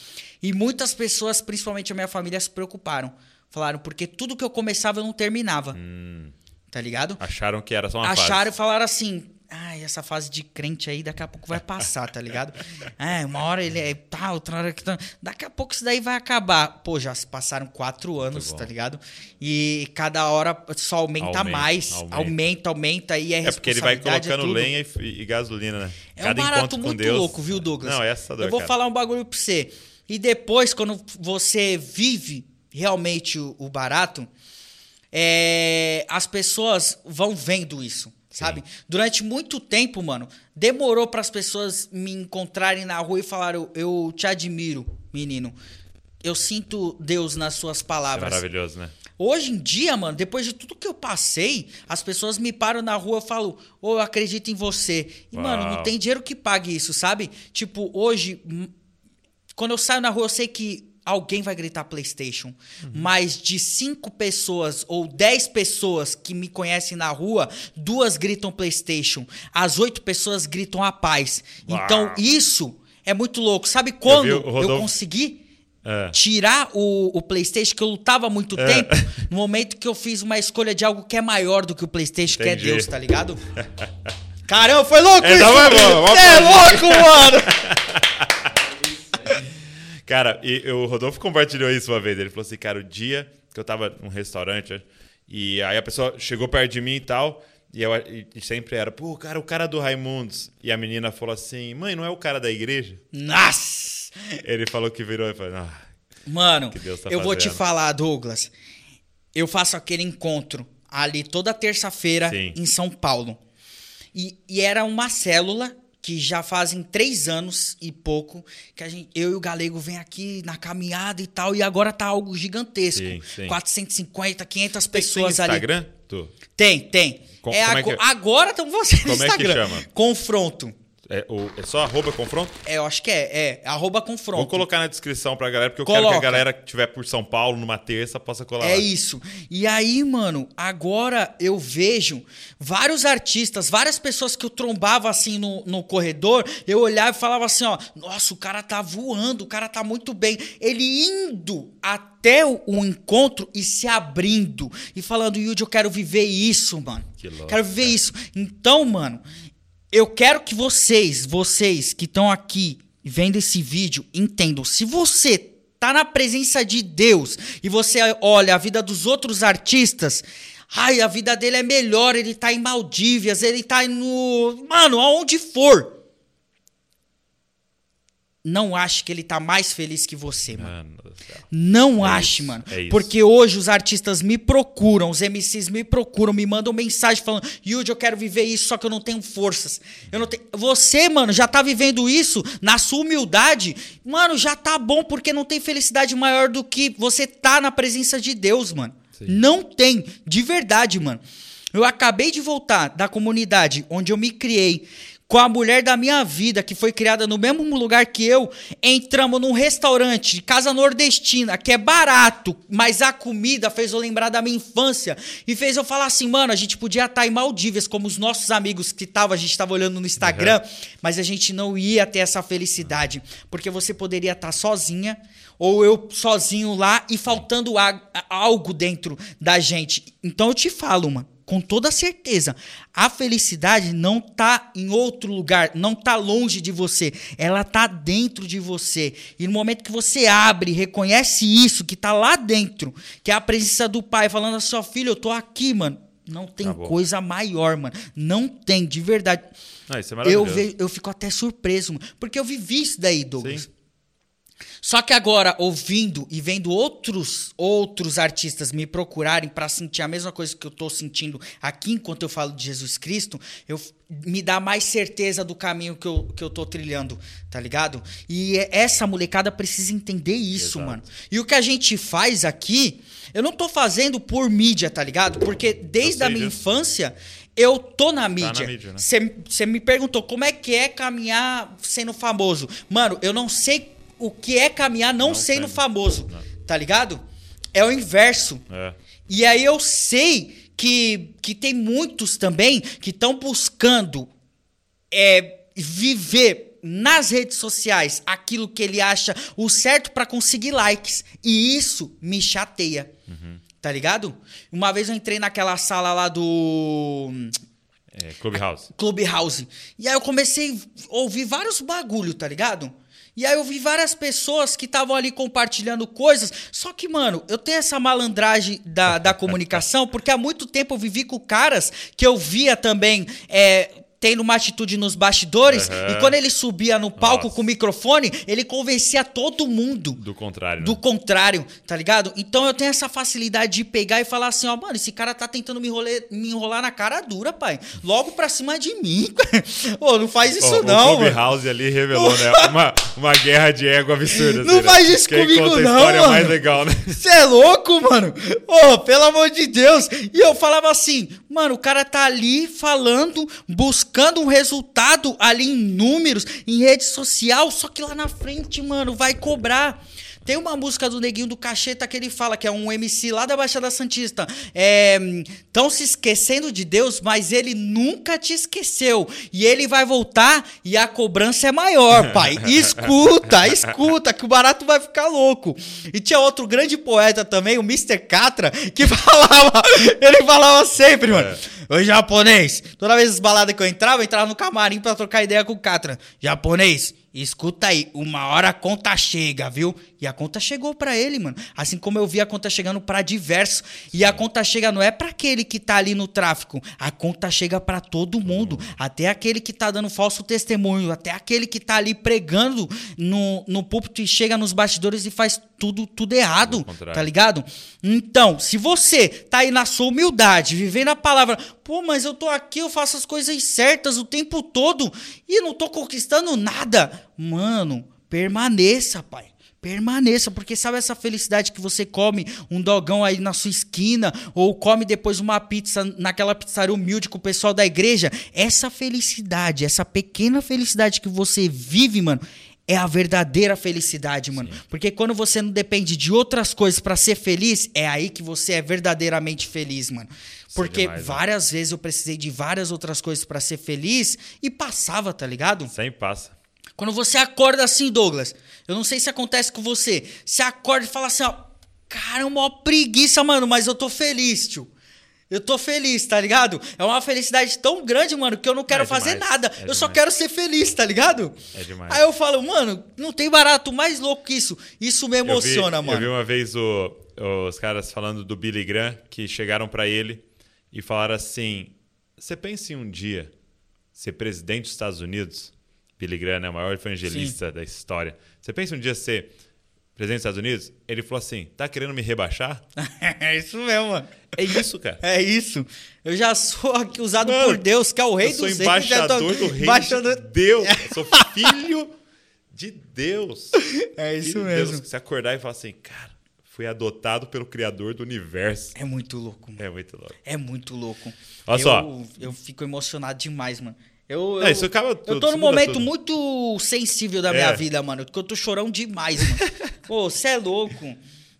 [SPEAKER 3] E muitas pessoas, principalmente a minha família, se preocuparam. Falaram, porque tudo que eu começava eu não terminava. Tá ligado?
[SPEAKER 1] Acharam que era só uma
[SPEAKER 3] Acharam e falaram assim. Ai, essa fase de crente aí daqui a pouco vai passar, tá ligado? É, uma hora ele é tal, outra hora que. tá- Daqui a pouco isso daí vai acabar. Pô, já se passaram quatro anos, tá ligado? E cada hora só aumenta,
[SPEAKER 1] Aumenta,
[SPEAKER 3] mais.
[SPEAKER 1] aumenta.
[SPEAKER 3] Aumenta, aumenta, e é
[SPEAKER 1] É porque ele vai
[SPEAKER 3] é
[SPEAKER 1] colocando
[SPEAKER 3] tudo.
[SPEAKER 1] lenha e, e gasolina, né?
[SPEAKER 3] É um barato muito louco, viu, Douglas?
[SPEAKER 1] Não, é assustador,
[SPEAKER 3] Eu vou
[SPEAKER 1] cara.
[SPEAKER 3] falar um bagulho pra você. E depois, quando você vive realmente o, o barato, é, as pessoas vão vendo isso, sabe? Durante muito tempo, mano, demorou para as pessoas me encontrarem na rua e falaram: Eu te admiro, menino. Eu sinto Deus nas suas
[SPEAKER 1] Isso é
[SPEAKER 3] palavras.
[SPEAKER 1] maravilhoso, né?
[SPEAKER 3] Hoje em dia, mano, depois de tudo que eu passei, as pessoas me param na rua e falam, ô, eu acredito em você. E, mano,
[SPEAKER 1] Uau.
[SPEAKER 3] não tem dinheiro que pague isso, sabe? Tipo, hoje, quando eu saio na rua, eu sei que alguém vai gritar PlayStation. Mas de cinco pessoas ou dez pessoas que me conhecem na rua, duas gritam PlayStation. As oito pessoas gritam a paz.
[SPEAKER 1] Uau.
[SPEAKER 3] Então, isso é muito louco. Sabe quando eu
[SPEAKER 1] Rodolfo-
[SPEAKER 3] consegui
[SPEAKER 1] É.
[SPEAKER 3] tirar o, o PlayStation, que eu lutava há muito tempo, no momento que eu fiz uma escolha de algo que é maior do que o PlayStation, que é
[SPEAKER 1] Entendi.
[SPEAKER 3] Deus, tá ligado? Caramba, foi louco
[SPEAKER 1] Essa
[SPEAKER 3] isso!
[SPEAKER 1] vamos
[SPEAKER 3] Cê é louco, mano!
[SPEAKER 1] Cara, e o Rodolfo compartilhou isso uma vez. Ele falou assim, cara, o dia que eu tava num restaurante e aí a pessoa chegou perto de mim e tal, e, eu, e- e sempre era, pô, cara, o cara do Raimundos. E a menina falou assim, mãe, não é o cara da igreja?
[SPEAKER 3] Nossa!
[SPEAKER 1] Ele falou que virou e falou, ah,
[SPEAKER 3] Mano,
[SPEAKER 1] tá
[SPEAKER 3] eu vou te falar, Douglas. Eu faço aquele encontro ali toda terça-feira em São Paulo. E, e era uma célula que já fazem três anos e pouco que a gente, eu e o Galego vem aqui na caminhada e tal, e agora tá algo gigantesco.
[SPEAKER 1] Sim, sim.
[SPEAKER 3] 450, 500
[SPEAKER 1] Tem-
[SPEAKER 3] pessoas
[SPEAKER 1] tem
[SPEAKER 3] ali.
[SPEAKER 1] Instagram? Tu?
[SPEAKER 3] Tem, tem.
[SPEAKER 1] Co-
[SPEAKER 3] é,
[SPEAKER 1] como é
[SPEAKER 3] ago-
[SPEAKER 1] que-
[SPEAKER 3] Agora estão você no
[SPEAKER 1] Como é que
[SPEAKER 3] Instagram.
[SPEAKER 1] chama?
[SPEAKER 3] Confronto.
[SPEAKER 1] É, o- é só arroba confronto?
[SPEAKER 3] É, eu acho que é, é. Arroba confronto.
[SPEAKER 1] Vou colocar na descrição pra galera, porque eu quero
[SPEAKER 3] Coloca.
[SPEAKER 1] que a galera que estiver por São Paulo numa terça possa colar
[SPEAKER 3] É
[SPEAKER 1] lá.
[SPEAKER 3] isso. E aí, mano, agora eu vejo vários artistas, várias pessoas que eu trombava assim no, no corredor, eu olhava e falava assim, ó, nossa, o cara tá voando, o cara tá muito bem. Ele indo até o, o encontro e se abrindo e falando, Yudi, eu quero viver isso, mano.
[SPEAKER 1] Que louco,
[SPEAKER 3] quero viver isso. Então, mano, eu quero que vocês, vocês que estão aqui vendo esse vídeo, entendam. Se você tá na presença de Deus e você olha a vida dos outros artistas, ai, a vida dele é melhor, ele tá em Maldívias, ele tá no. Mano, aonde for. Não ache que ele tá mais feliz que você, mano.
[SPEAKER 1] Mano.
[SPEAKER 3] Não
[SPEAKER 1] É
[SPEAKER 3] ache,
[SPEAKER 1] isso,
[SPEAKER 3] mano.
[SPEAKER 1] é.
[SPEAKER 3] Porque hoje os artistas me procuram, os MCs me procuram, me mandam mensagem falando: Yudi, eu quero viver isso, só que eu não tenho forças. Eu não tenho. Você, mano, já tá vivendo isso na sua humildade. Mano, já tá bom, porque não tem felicidade maior do que você tá na presença de Deus, mano.
[SPEAKER 1] Sim.
[SPEAKER 3] Não tem. De verdade, mano. Eu acabei de voltar da comunidade onde eu me criei com a mulher da minha vida, que foi criada no mesmo lugar que eu. Entramos num restaurante de casa nordestina, que é barato, mas a comida fez eu lembrar da minha infância e fez eu falar assim, mano, a gente podia estar em Maldivas, como os nossos amigos que estavam, a gente estava olhando no Instagram, mas a gente não ia ter essa felicidade, porque você poderia estar sozinha ou eu sozinho lá e faltando algo dentro da gente. Então eu te falo, mano, com toda certeza, a felicidade não tá em outro lugar, não tá longe de você, ela tá dentro de você. E no momento que você abre, reconhece isso que tá lá dentro, que é a presença do pai falando assim, ó, filho, eu tô aqui, mano. Não tem
[SPEAKER 1] Tá
[SPEAKER 3] coisa maior, mano. Não tem, de verdade.
[SPEAKER 1] Ah, isso é
[SPEAKER 3] Eu,
[SPEAKER 1] maravilhoso.
[SPEAKER 3] ve- eu fico até surpreso, mano, porque eu vivi isso daí, Douglas.
[SPEAKER 1] Sim.
[SPEAKER 3] Só que agora, ouvindo e vendo outros outros artistas me procurarem para sentir a mesma coisa que eu tô sentindo aqui enquanto eu falo de Jesus Cristo, eu me dá mais certeza do caminho que eu, que eu tô trilhando, tá ligado? E é- essa molecada precisa entender isso,
[SPEAKER 1] Exato.
[SPEAKER 3] mano. E o que a gente faz aqui, eu não tô fazendo por mídia, tá ligado? Porque desde a minha infância eu tô na mídia.
[SPEAKER 1] mídia, né?
[SPEAKER 3] Você me perguntou como é que é caminhar sendo famoso. Mano, eu não sei o que é caminhar não,
[SPEAKER 1] Não
[SPEAKER 3] sendo famoso.
[SPEAKER 1] Não.
[SPEAKER 3] Tá ligado? É o inverso.
[SPEAKER 1] É.
[SPEAKER 3] E aí eu sei que, que tem muitos também que estão buscando é, viver nas redes sociais aquilo que ele acha o certo pra conseguir likes. E isso me chateia. Tá ligado? Uma vez eu entrei naquela sala lá do
[SPEAKER 1] é Clubhouse.
[SPEAKER 3] Clubhouse. E aí eu comecei a ouvir vários bagulho, tá ligado? E aí eu vi várias pessoas que estavam ali compartilhando coisas. Só que, mano, eu tenho essa malandragem da, da comunicação, porque há muito tempo eu vivi com caras que eu via também. É, Tendo uma atitude nos bastidores,
[SPEAKER 1] Aham.
[SPEAKER 3] e quando ele subia no palco
[SPEAKER 1] Nossa.
[SPEAKER 3] com o microfone, ele convencia todo mundo.
[SPEAKER 1] Do contrário, né?
[SPEAKER 3] Do contrário, tá ligado? Então eu tenho essa facilidade de pegar e falar assim, ó, mano, esse cara tá tentando me, enrolar, me enrolar na cara dura, pai. Logo pra cima de mim. Ô, não faz isso
[SPEAKER 1] Ó,
[SPEAKER 3] não,
[SPEAKER 1] o
[SPEAKER 3] mano.
[SPEAKER 1] Clubhouse ali revelou, né? Uma, uma guerra de ego absurda.
[SPEAKER 3] Não
[SPEAKER 1] assim, né?
[SPEAKER 3] faz isso
[SPEAKER 1] Quem
[SPEAKER 3] comigo
[SPEAKER 1] conta a
[SPEAKER 3] não,
[SPEAKER 1] história
[SPEAKER 3] mano.
[SPEAKER 1] mais legal, né?
[SPEAKER 3] Você é louco, mano? Ô, pelo amor de Deus. E eu falava assim, mano, o cara tá ali falando, buscando um resultado ali em números, em rede social, só que lá na frente, mano, vai cobrar. Tem uma música do Neguinho do Cacheta que ele fala, que é um MC lá da Baixada Santista. É, tão se esquecendo de Deus, mas ele nunca te esqueceu. E ele vai voltar e a cobrança é maior, pai. Escuta, escuta, que o barato vai ficar louco. E tinha outro grande poeta também, o Mr. Catra, que falava, ele falava sempre, mano. Ô japonês, toda vez as baladas que eu entrava, eu entrava no camarim pra trocar ideia com o Catra. Japonês, escuta aí, uma hora a conta chega, viu? E a conta chegou pra ele, mano. Assim como eu vi a conta chegando pra diversos. E a conta chega não é pra aquele que tá ali no tráfico. A conta chega pra todo mundo. Até aquele que tá dando falso testemunho. Até aquele que tá ali pregando no, no púlpito e chega nos bastidores e faz tudo, tudo errado. Tá ligado? Então, se você tá aí na sua humildade, vivendo a palavra, pô, mas eu tô aqui, eu faço as coisas certas o tempo todo e não tô conquistando nada. Mano, permaneça, pai. Permaneça, porque sabe essa felicidade que você come um dogão aí na sua esquina ou come depois uma pizza naquela pizzaria humilde com o pessoal da igreja? Essa felicidade, essa pequena felicidade que você vive, mano, é a verdadeira felicidade, mano. Porque quando você não depende de outras coisas pra ser feliz, é aí que você é verdadeiramente feliz, mano. Porque
[SPEAKER 1] demais, né?
[SPEAKER 3] várias vezes eu precisei de várias outras coisas pra ser feliz e passava, tá ligado?
[SPEAKER 1] Sempre passa.
[SPEAKER 3] Quando você acorda assim, Douglas, eu não sei se acontece com você. Você acorda e fala assim, ó, caramba, ó preguiça, mano, mas eu tô feliz, tio. Eu tô feliz, tá ligado? É uma felicidade tão grande, mano, que eu não quero
[SPEAKER 1] É
[SPEAKER 3] fazer nada.
[SPEAKER 1] é
[SPEAKER 3] eu só
[SPEAKER 1] demais.
[SPEAKER 3] quero ser feliz, tá ligado?
[SPEAKER 1] É demais.
[SPEAKER 3] Aí eu falo, mano, não tem barato mais louco que isso. Isso me emociona,
[SPEAKER 1] eu vi,
[SPEAKER 3] mano.
[SPEAKER 1] Eu vi uma vez o- os caras falando do Billy Graham, que chegaram pra ele e falaram assim: Você pensa em um dia ser presidente dos Estados Unidos? Billy Graham é o maior evangelista da história. Você pensa um dia ser presidente dos Estados Unidos? Ele falou assim: Tá querendo me rebaixar?
[SPEAKER 3] é isso mesmo, mano.
[SPEAKER 1] É isso, cara.
[SPEAKER 3] É isso. Eu já sou aqui usado
[SPEAKER 1] Mano,
[SPEAKER 3] por Deus, que é o rei
[SPEAKER 1] eu sou
[SPEAKER 3] dos reis. já tô-
[SPEAKER 1] embaixador do reino
[SPEAKER 3] embaixador-
[SPEAKER 1] de Deus. Eu sou filho de Deus.
[SPEAKER 3] É isso
[SPEAKER 1] Filho
[SPEAKER 3] mesmo.
[SPEAKER 1] Deus. Você acordar e falar assim, cara, fui adotado pelo Criador do universo.
[SPEAKER 3] É muito louco, mano.
[SPEAKER 1] É muito louco.
[SPEAKER 3] É muito louco.
[SPEAKER 1] Olha
[SPEAKER 3] eu,
[SPEAKER 1] só.
[SPEAKER 3] Eu fico emocionado demais, mano. Eu,
[SPEAKER 1] Não,
[SPEAKER 3] eu,
[SPEAKER 1] isso acaba
[SPEAKER 3] eu
[SPEAKER 1] tudo,
[SPEAKER 3] tô
[SPEAKER 1] isso
[SPEAKER 3] num momento
[SPEAKER 1] tudo.
[SPEAKER 3] muito sensível da minha
[SPEAKER 1] É.
[SPEAKER 3] vida, mano. Porque eu tô chorando demais, mano. Pô, você é louco.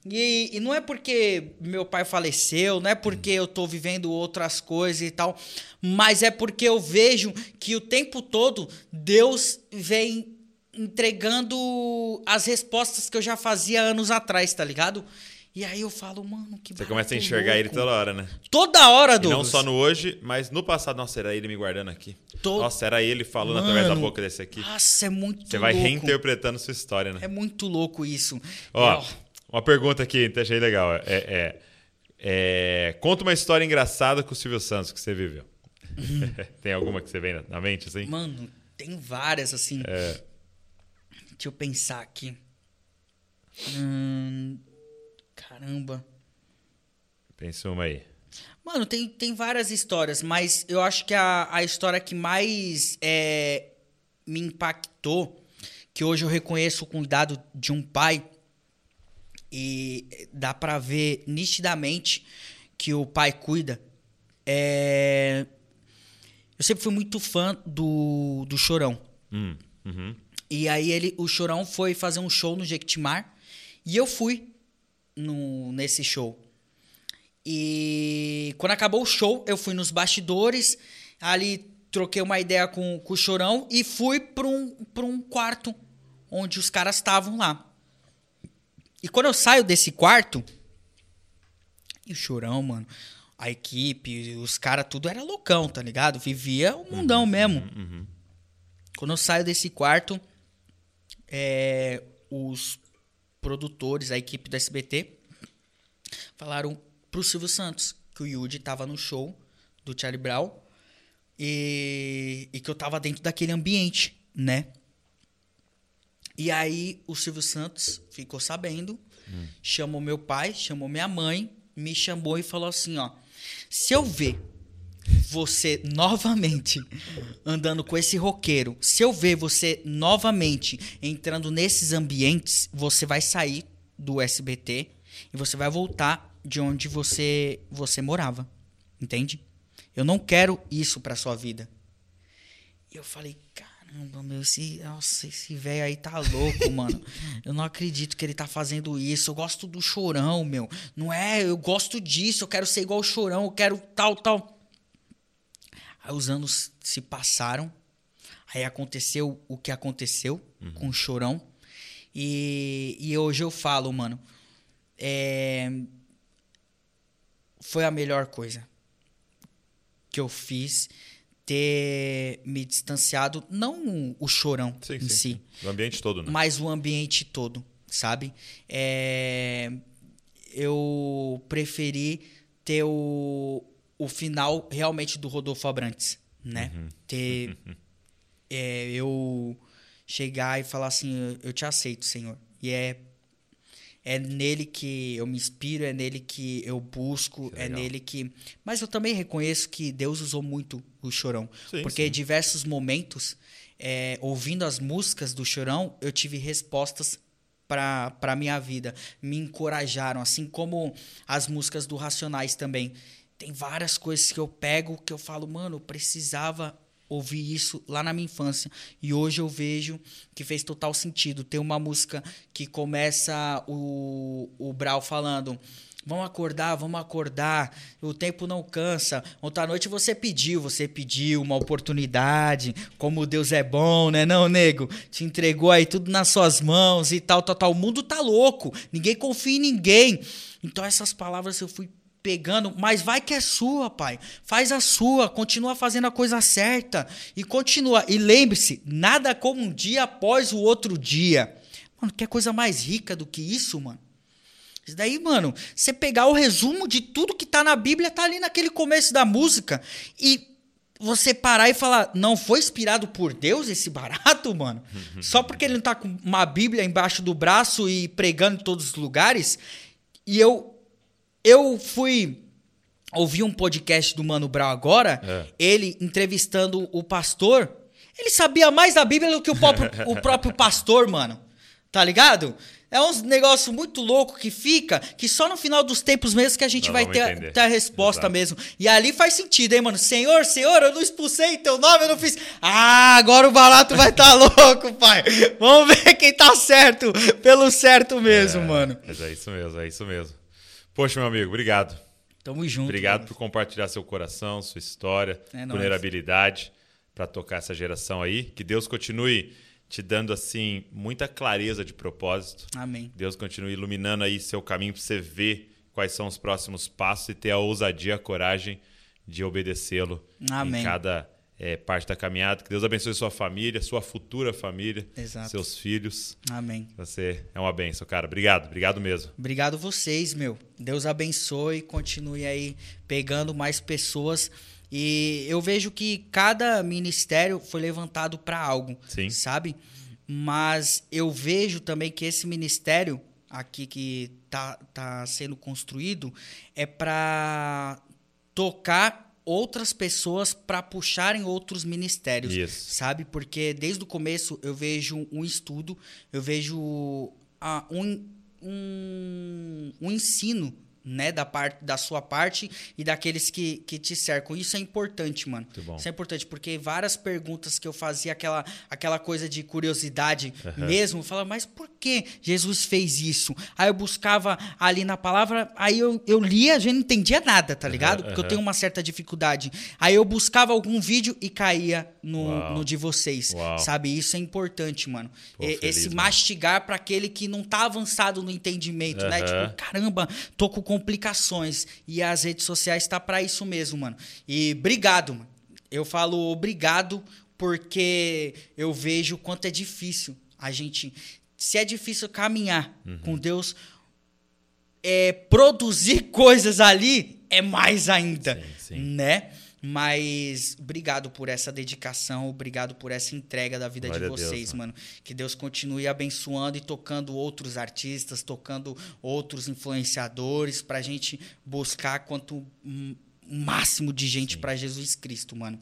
[SPEAKER 3] E, e não é porque meu pai faleceu, não é porque eu tô vivendo outras coisas e tal, mas é porque eu vejo que o tempo todo Deus vem entregando as respostas que eu já fazia anos atrás, tá ligado? E aí eu falo, mano, que
[SPEAKER 1] Você começa a enxergar ele
[SPEAKER 3] louco.
[SPEAKER 1] toda hora, né?
[SPEAKER 3] Toda hora,
[SPEAKER 1] E
[SPEAKER 3] Douglas.
[SPEAKER 1] não só no hoje, mas no passado. Nossa, era ele me guardando aqui.
[SPEAKER 3] To-
[SPEAKER 1] Nossa, era ele falando
[SPEAKER 3] Mano,
[SPEAKER 1] através da boca desse aqui.
[SPEAKER 3] Nossa, é muito
[SPEAKER 1] Você vai
[SPEAKER 3] louco.
[SPEAKER 1] reinterpretando sua história, né?
[SPEAKER 3] É muito louco isso.
[SPEAKER 1] Ó,
[SPEAKER 3] É,
[SPEAKER 1] uma pergunta aqui, achei legal. É, é- é, conta uma história engraçada com o Silvio Santos que você viveu. Tem alguma que você vem na- na mente, assim?
[SPEAKER 3] Mano, tem várias, assim.
[SPEAKER 1] É.
[SPEAKER 3] Deixa eu pensar aqui. Hum, caramba.
[SPEAKER 1] Pensa uma aí.
[SPEAKER 3] Mano, tem, tem várias histórias, mas eu acho que a, a história que mais é, me impactou, que hoje eu reconheço o cuidado de um pai, e dá pra ver nitidamente que o pai cuida, é... Eu sempre fui muito fã do, do Chorão.
[SPEAKER 1] Hum, uhum.
[SPEAKER 3] E aí ele, o Chorão foi fazer um show no Jequitimar e eu fui no, nesse show. E quando acabou o show, eu fui nos bastidores, ali troquei uma ideia com, com o Chorão e fui para um, pra um quarto onde os caras estavam lá. E quando eu saio desse quarto, e o Chorão, mano, a equipe, os caras, tudo era loucão, tá ligado? Vivia o mundão mesmo. Quando eu saio desse quarto, é, os produtores, a equipe do SBT, falaram pro Silvio Santos que o Yudi tava no show do Charlie Brown e, e que eu tava dentro daquele ambiente, né? E aí o Silvio Santos ficou sabendo, chamou meu pai, chamou minha mãe, me chamou e falou assim, ó, se eu ver você novamente andando com esse roqueiro, se eu ver você novamente entrando nesses ambientes, você vai sair do SBT e você vai voltar de onde você você morava. Entende? Eu não quero isso pra sua vida. E eu falei, caramba, meu, esse, nossa, esse velho aí tá louco, mano. Eu não acredito que ele tá fazendo isso. Eu gosto do chorão, meu. Não é, eu gosto disso, eu quero ser igual o chorão, eu quero tal, tal. Aí os anos se passaram. Aí aconteceu o que aconteceu com o chorão. E, e hoje eu falo, mano. É, foi a melhor coisa que eu fiz ter me distanciado, não o chorão
[SPEAKER 1] Sim,
[SPEAKER 3] em
[SPEAKER 1] sim,
[SPEAKER 3] si,
[SPEAKER 1] sim. O ambiente todo, né?
[SPEAKER 3] mas o ambiente todo, sabe? É, eu preferi ter o, o final realmente do Rodolfo Abrantes, né?
[SPEAKER 1] Uhum.
[SPEAKER 3] Ter é, eu chegar e falar assim, eu te aceito, Senhor. E é é nele que eu me inspiro, é nele que eu busco,
[SPEAKER 1] Que
[SPEAKER 3] é nele que. Mas eu também reconheço que Deus usou muito o Chorão.
[SPEAKER 1] Sim,
[SPEAKER 3] porque
[SPEAKER 1] sim.
[SPEAKER 3] diversos momentos, é, ouvindo as músicas do Chorão, eu tive respostas para a minha vida. Me encorajaram, assim como as músicas do Racionais também. Tem várias coisas que eu pego que eu falo, mano, eu precisava ouvir isso lá na minha infância. E hoje eu vejo que fez total sentido. Tem uma música que começa o, o Brau falando. Vamos acordar, vamos acordar. O tempo não cansa. Ontem à noite você pediu, você pediu uma oportunidade. Como Deus é bom, né? Não, nego. Te entregou aí tudo nas suas mãos e tal, tal, tal. O mundo tá louco. Ninguém confia em ninguém. Então essas palavras eu fui pegando, mas vai que é sua, pai. Faz a sua, continua fazendo a coisa certa e continua. E lembre-se, nada como um dia após o outro dia. Mano, que coisa mais rica do que isso, mano? Isso daí, mano, você pegar o resumo de tudo que tá na Bíblia, tá ali naquele começo da música e você parar e falar, não foi inspirado por Deus esse barato, mano? Só porque ele não tá com uma Bíblia embaixo do braço e pregando em todos os lugares. E eu eu fui ouvir um podcast do Mano Brown agora,
[SPEAKER 1] É.
[SPEAKER 3] ele entrevistando o pastor. Ele sabia mais da Bíblia do que o próprio, o próprio pastor, mano. Tá ligado? É uns negócio muito louco que fica, que só no final dos tempos mesmo que a gente
[SPEAKER 1] Nós
[SPEAKER 3] vai ter,
[SPEAKER 1] entender.
[SPEAKER 3] ter a resposta
[SPEAKER 1] Exato.
[SPEAKER 3] mesmo. E ali faz sentido, hein, mano? Senhor, Senhor, eu não expulsei teu nome, eu não fiz. Ah, agora o barato vai estar louco, pai. Vamos ver quem tá certo pelo certo mesmo,
[SPEAKER 1] É,
[SPEAKER 3] mano.
[SPEAKER 1] Mas é isso mesmo, é isso mesmo. Poxa, meu amigo, obrigado.
[SPEAKER 3] Tamo junto.
[SPEAKER 1] Obrigado
[SPEAKER 3] mano.
[SPEAKER 1] por compartilhar seu coração, sua história,
[SPEAKER 3] É
[SPEAKER 1] vulnerabilidade para tocar essa geração aí. Que Deus continue te dando assim muita clareza de propósito.
[SPEAKER 3] Amém.
[SPEAKER 1] Deus continue iluminando aí seu caminho para você ver quais são os próximos passos e ter a ousadia, a coragem de obedecê-lo
[SPEAKER 3] Amém.
[SPEAKER 1] em cada eh, parte da caminhada. Que Deus abençoe sua família, sua futura família,
[SPEAKER 3] Exato.
[SPEAKER 1] seus filhos.
[SPEAKER 3] Amém.
[SPEAKER 1] Você é uma benção, cara. Obrigado, obrigado mesmo.
[SPEAKER 3] Obrigado vocês, meu. Deus abençoe, continue aí pegando mais pessoas. E eu vejo que cada ministério foi levantado para algo,
[SPEAKER 1] Sim.
[SPEAKER 3] sabe? Mas eu vejo também que esse ministério aqui que tá, tá sendo construído é para tocar outras pessoas para puxarem outros ministérios,
[SPEAKER 1] Isso.
[SPEAKER 3] sabe? Porque desde o começo eu vejo um estudo, eu vejo ah, um, um, um ensino, né, da parte da sua parte e daqueles que, que te cercam. Isso é importante, mano. Isso é importante porque várias perguntas que eu fazia aquela aquela coisa de curiosidade mesmo, eu falava, mas por que Jesus fez isso? Aí eu buscava ali na palavra, aí eu, eu lia, a gente não entendia nada, tá ligado? Porque eu tenho uma certa dificuldade. Aí eu buscava algum vídeo e caía no,
[SPEAKER 1] Uau.
[SPEAKER 3] no de vocês,
[SPEAKER 1] Uau.
[SPEAKER 3] sabe? Isso é importante, mano.
[SPEAKER 1] Pô,
[SPEAKER 3] E-
[SPEAKER 1] feliz,
[SPEAKER 3] Esse
[SPEAKER 1] mano.
[SPEAKER 3] mastigar para aquele que não tá avançado no entendimento, né?
[SPEAKER 1] Aham.
[SPEAKER 3] Tipo, caramba, tô com complicações. E as redes sociais tá para isso mesmo, mano. E obrigado, mano. Eu falo obrigado porque eu vejo o quanto é difícil a gente. Se é difícil caminhar
[SPEAKER 1] Uhum.
[SPEAKER 3] com Deus, é, produzir coisas ali é mais ainda,
[SPEAKER 1] Sim, sim.
[SPEAKER 3] né? Mas obrigado por essa dedicação, obrigado por essa entrega da vida
[SPEAKER 1] Glória
[SPEAKER 3] de
[SPEAKER 1] a Deus,
[SPEAKER 3] vocês, mano. Que Deus continue abençoando e tocando outros artistas, tocando outros influenciadores pra gente buscar quanto um máximo de gente pra Jesus Cristo, mano.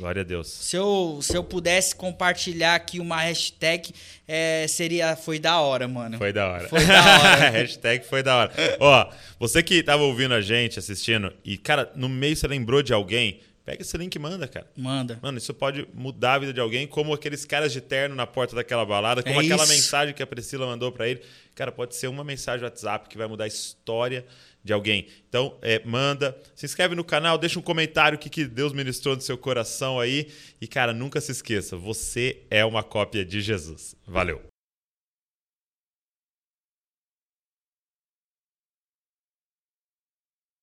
[SPEAKER 1] Glória a Deus.
[SPEAKER 3] Se eu, se eu pudesse compartilhar aqui uma hashtag, é, seria foi da hora, mano.
[SPEAKER 1] Foi da hora.
[SPEAKER 3] Foi da hora.
[SPEAKER 1] Hashtag foi da hora. Ó, você que tava ouvindo a gente, assistindo, e, cara, no meio você lembrou de alguém, pega esse link e manda, cara.
[SPEAKER 3] Manda.
[SPEAKER 1] Mano, isso pode mudar a vida de alguém, como aqueles caras de terno na porta daquela balada, como
[SPEAKER 3] É
[SPEAKER 1] aquela
[SPEAKER 3] isso.
[SPEAKER 1] mensagem que a Priscila mandou pra ele. Cara, pode ser uma mensagem WhatsApp que vai mudar a história de alguém. Então, é, manda, se inscreve no canal, deixa um comentário o que, que Deus ministrou no seu coração aí. E, cara, nunca se esqueça, você é uma cópia de Jesus. Valeu!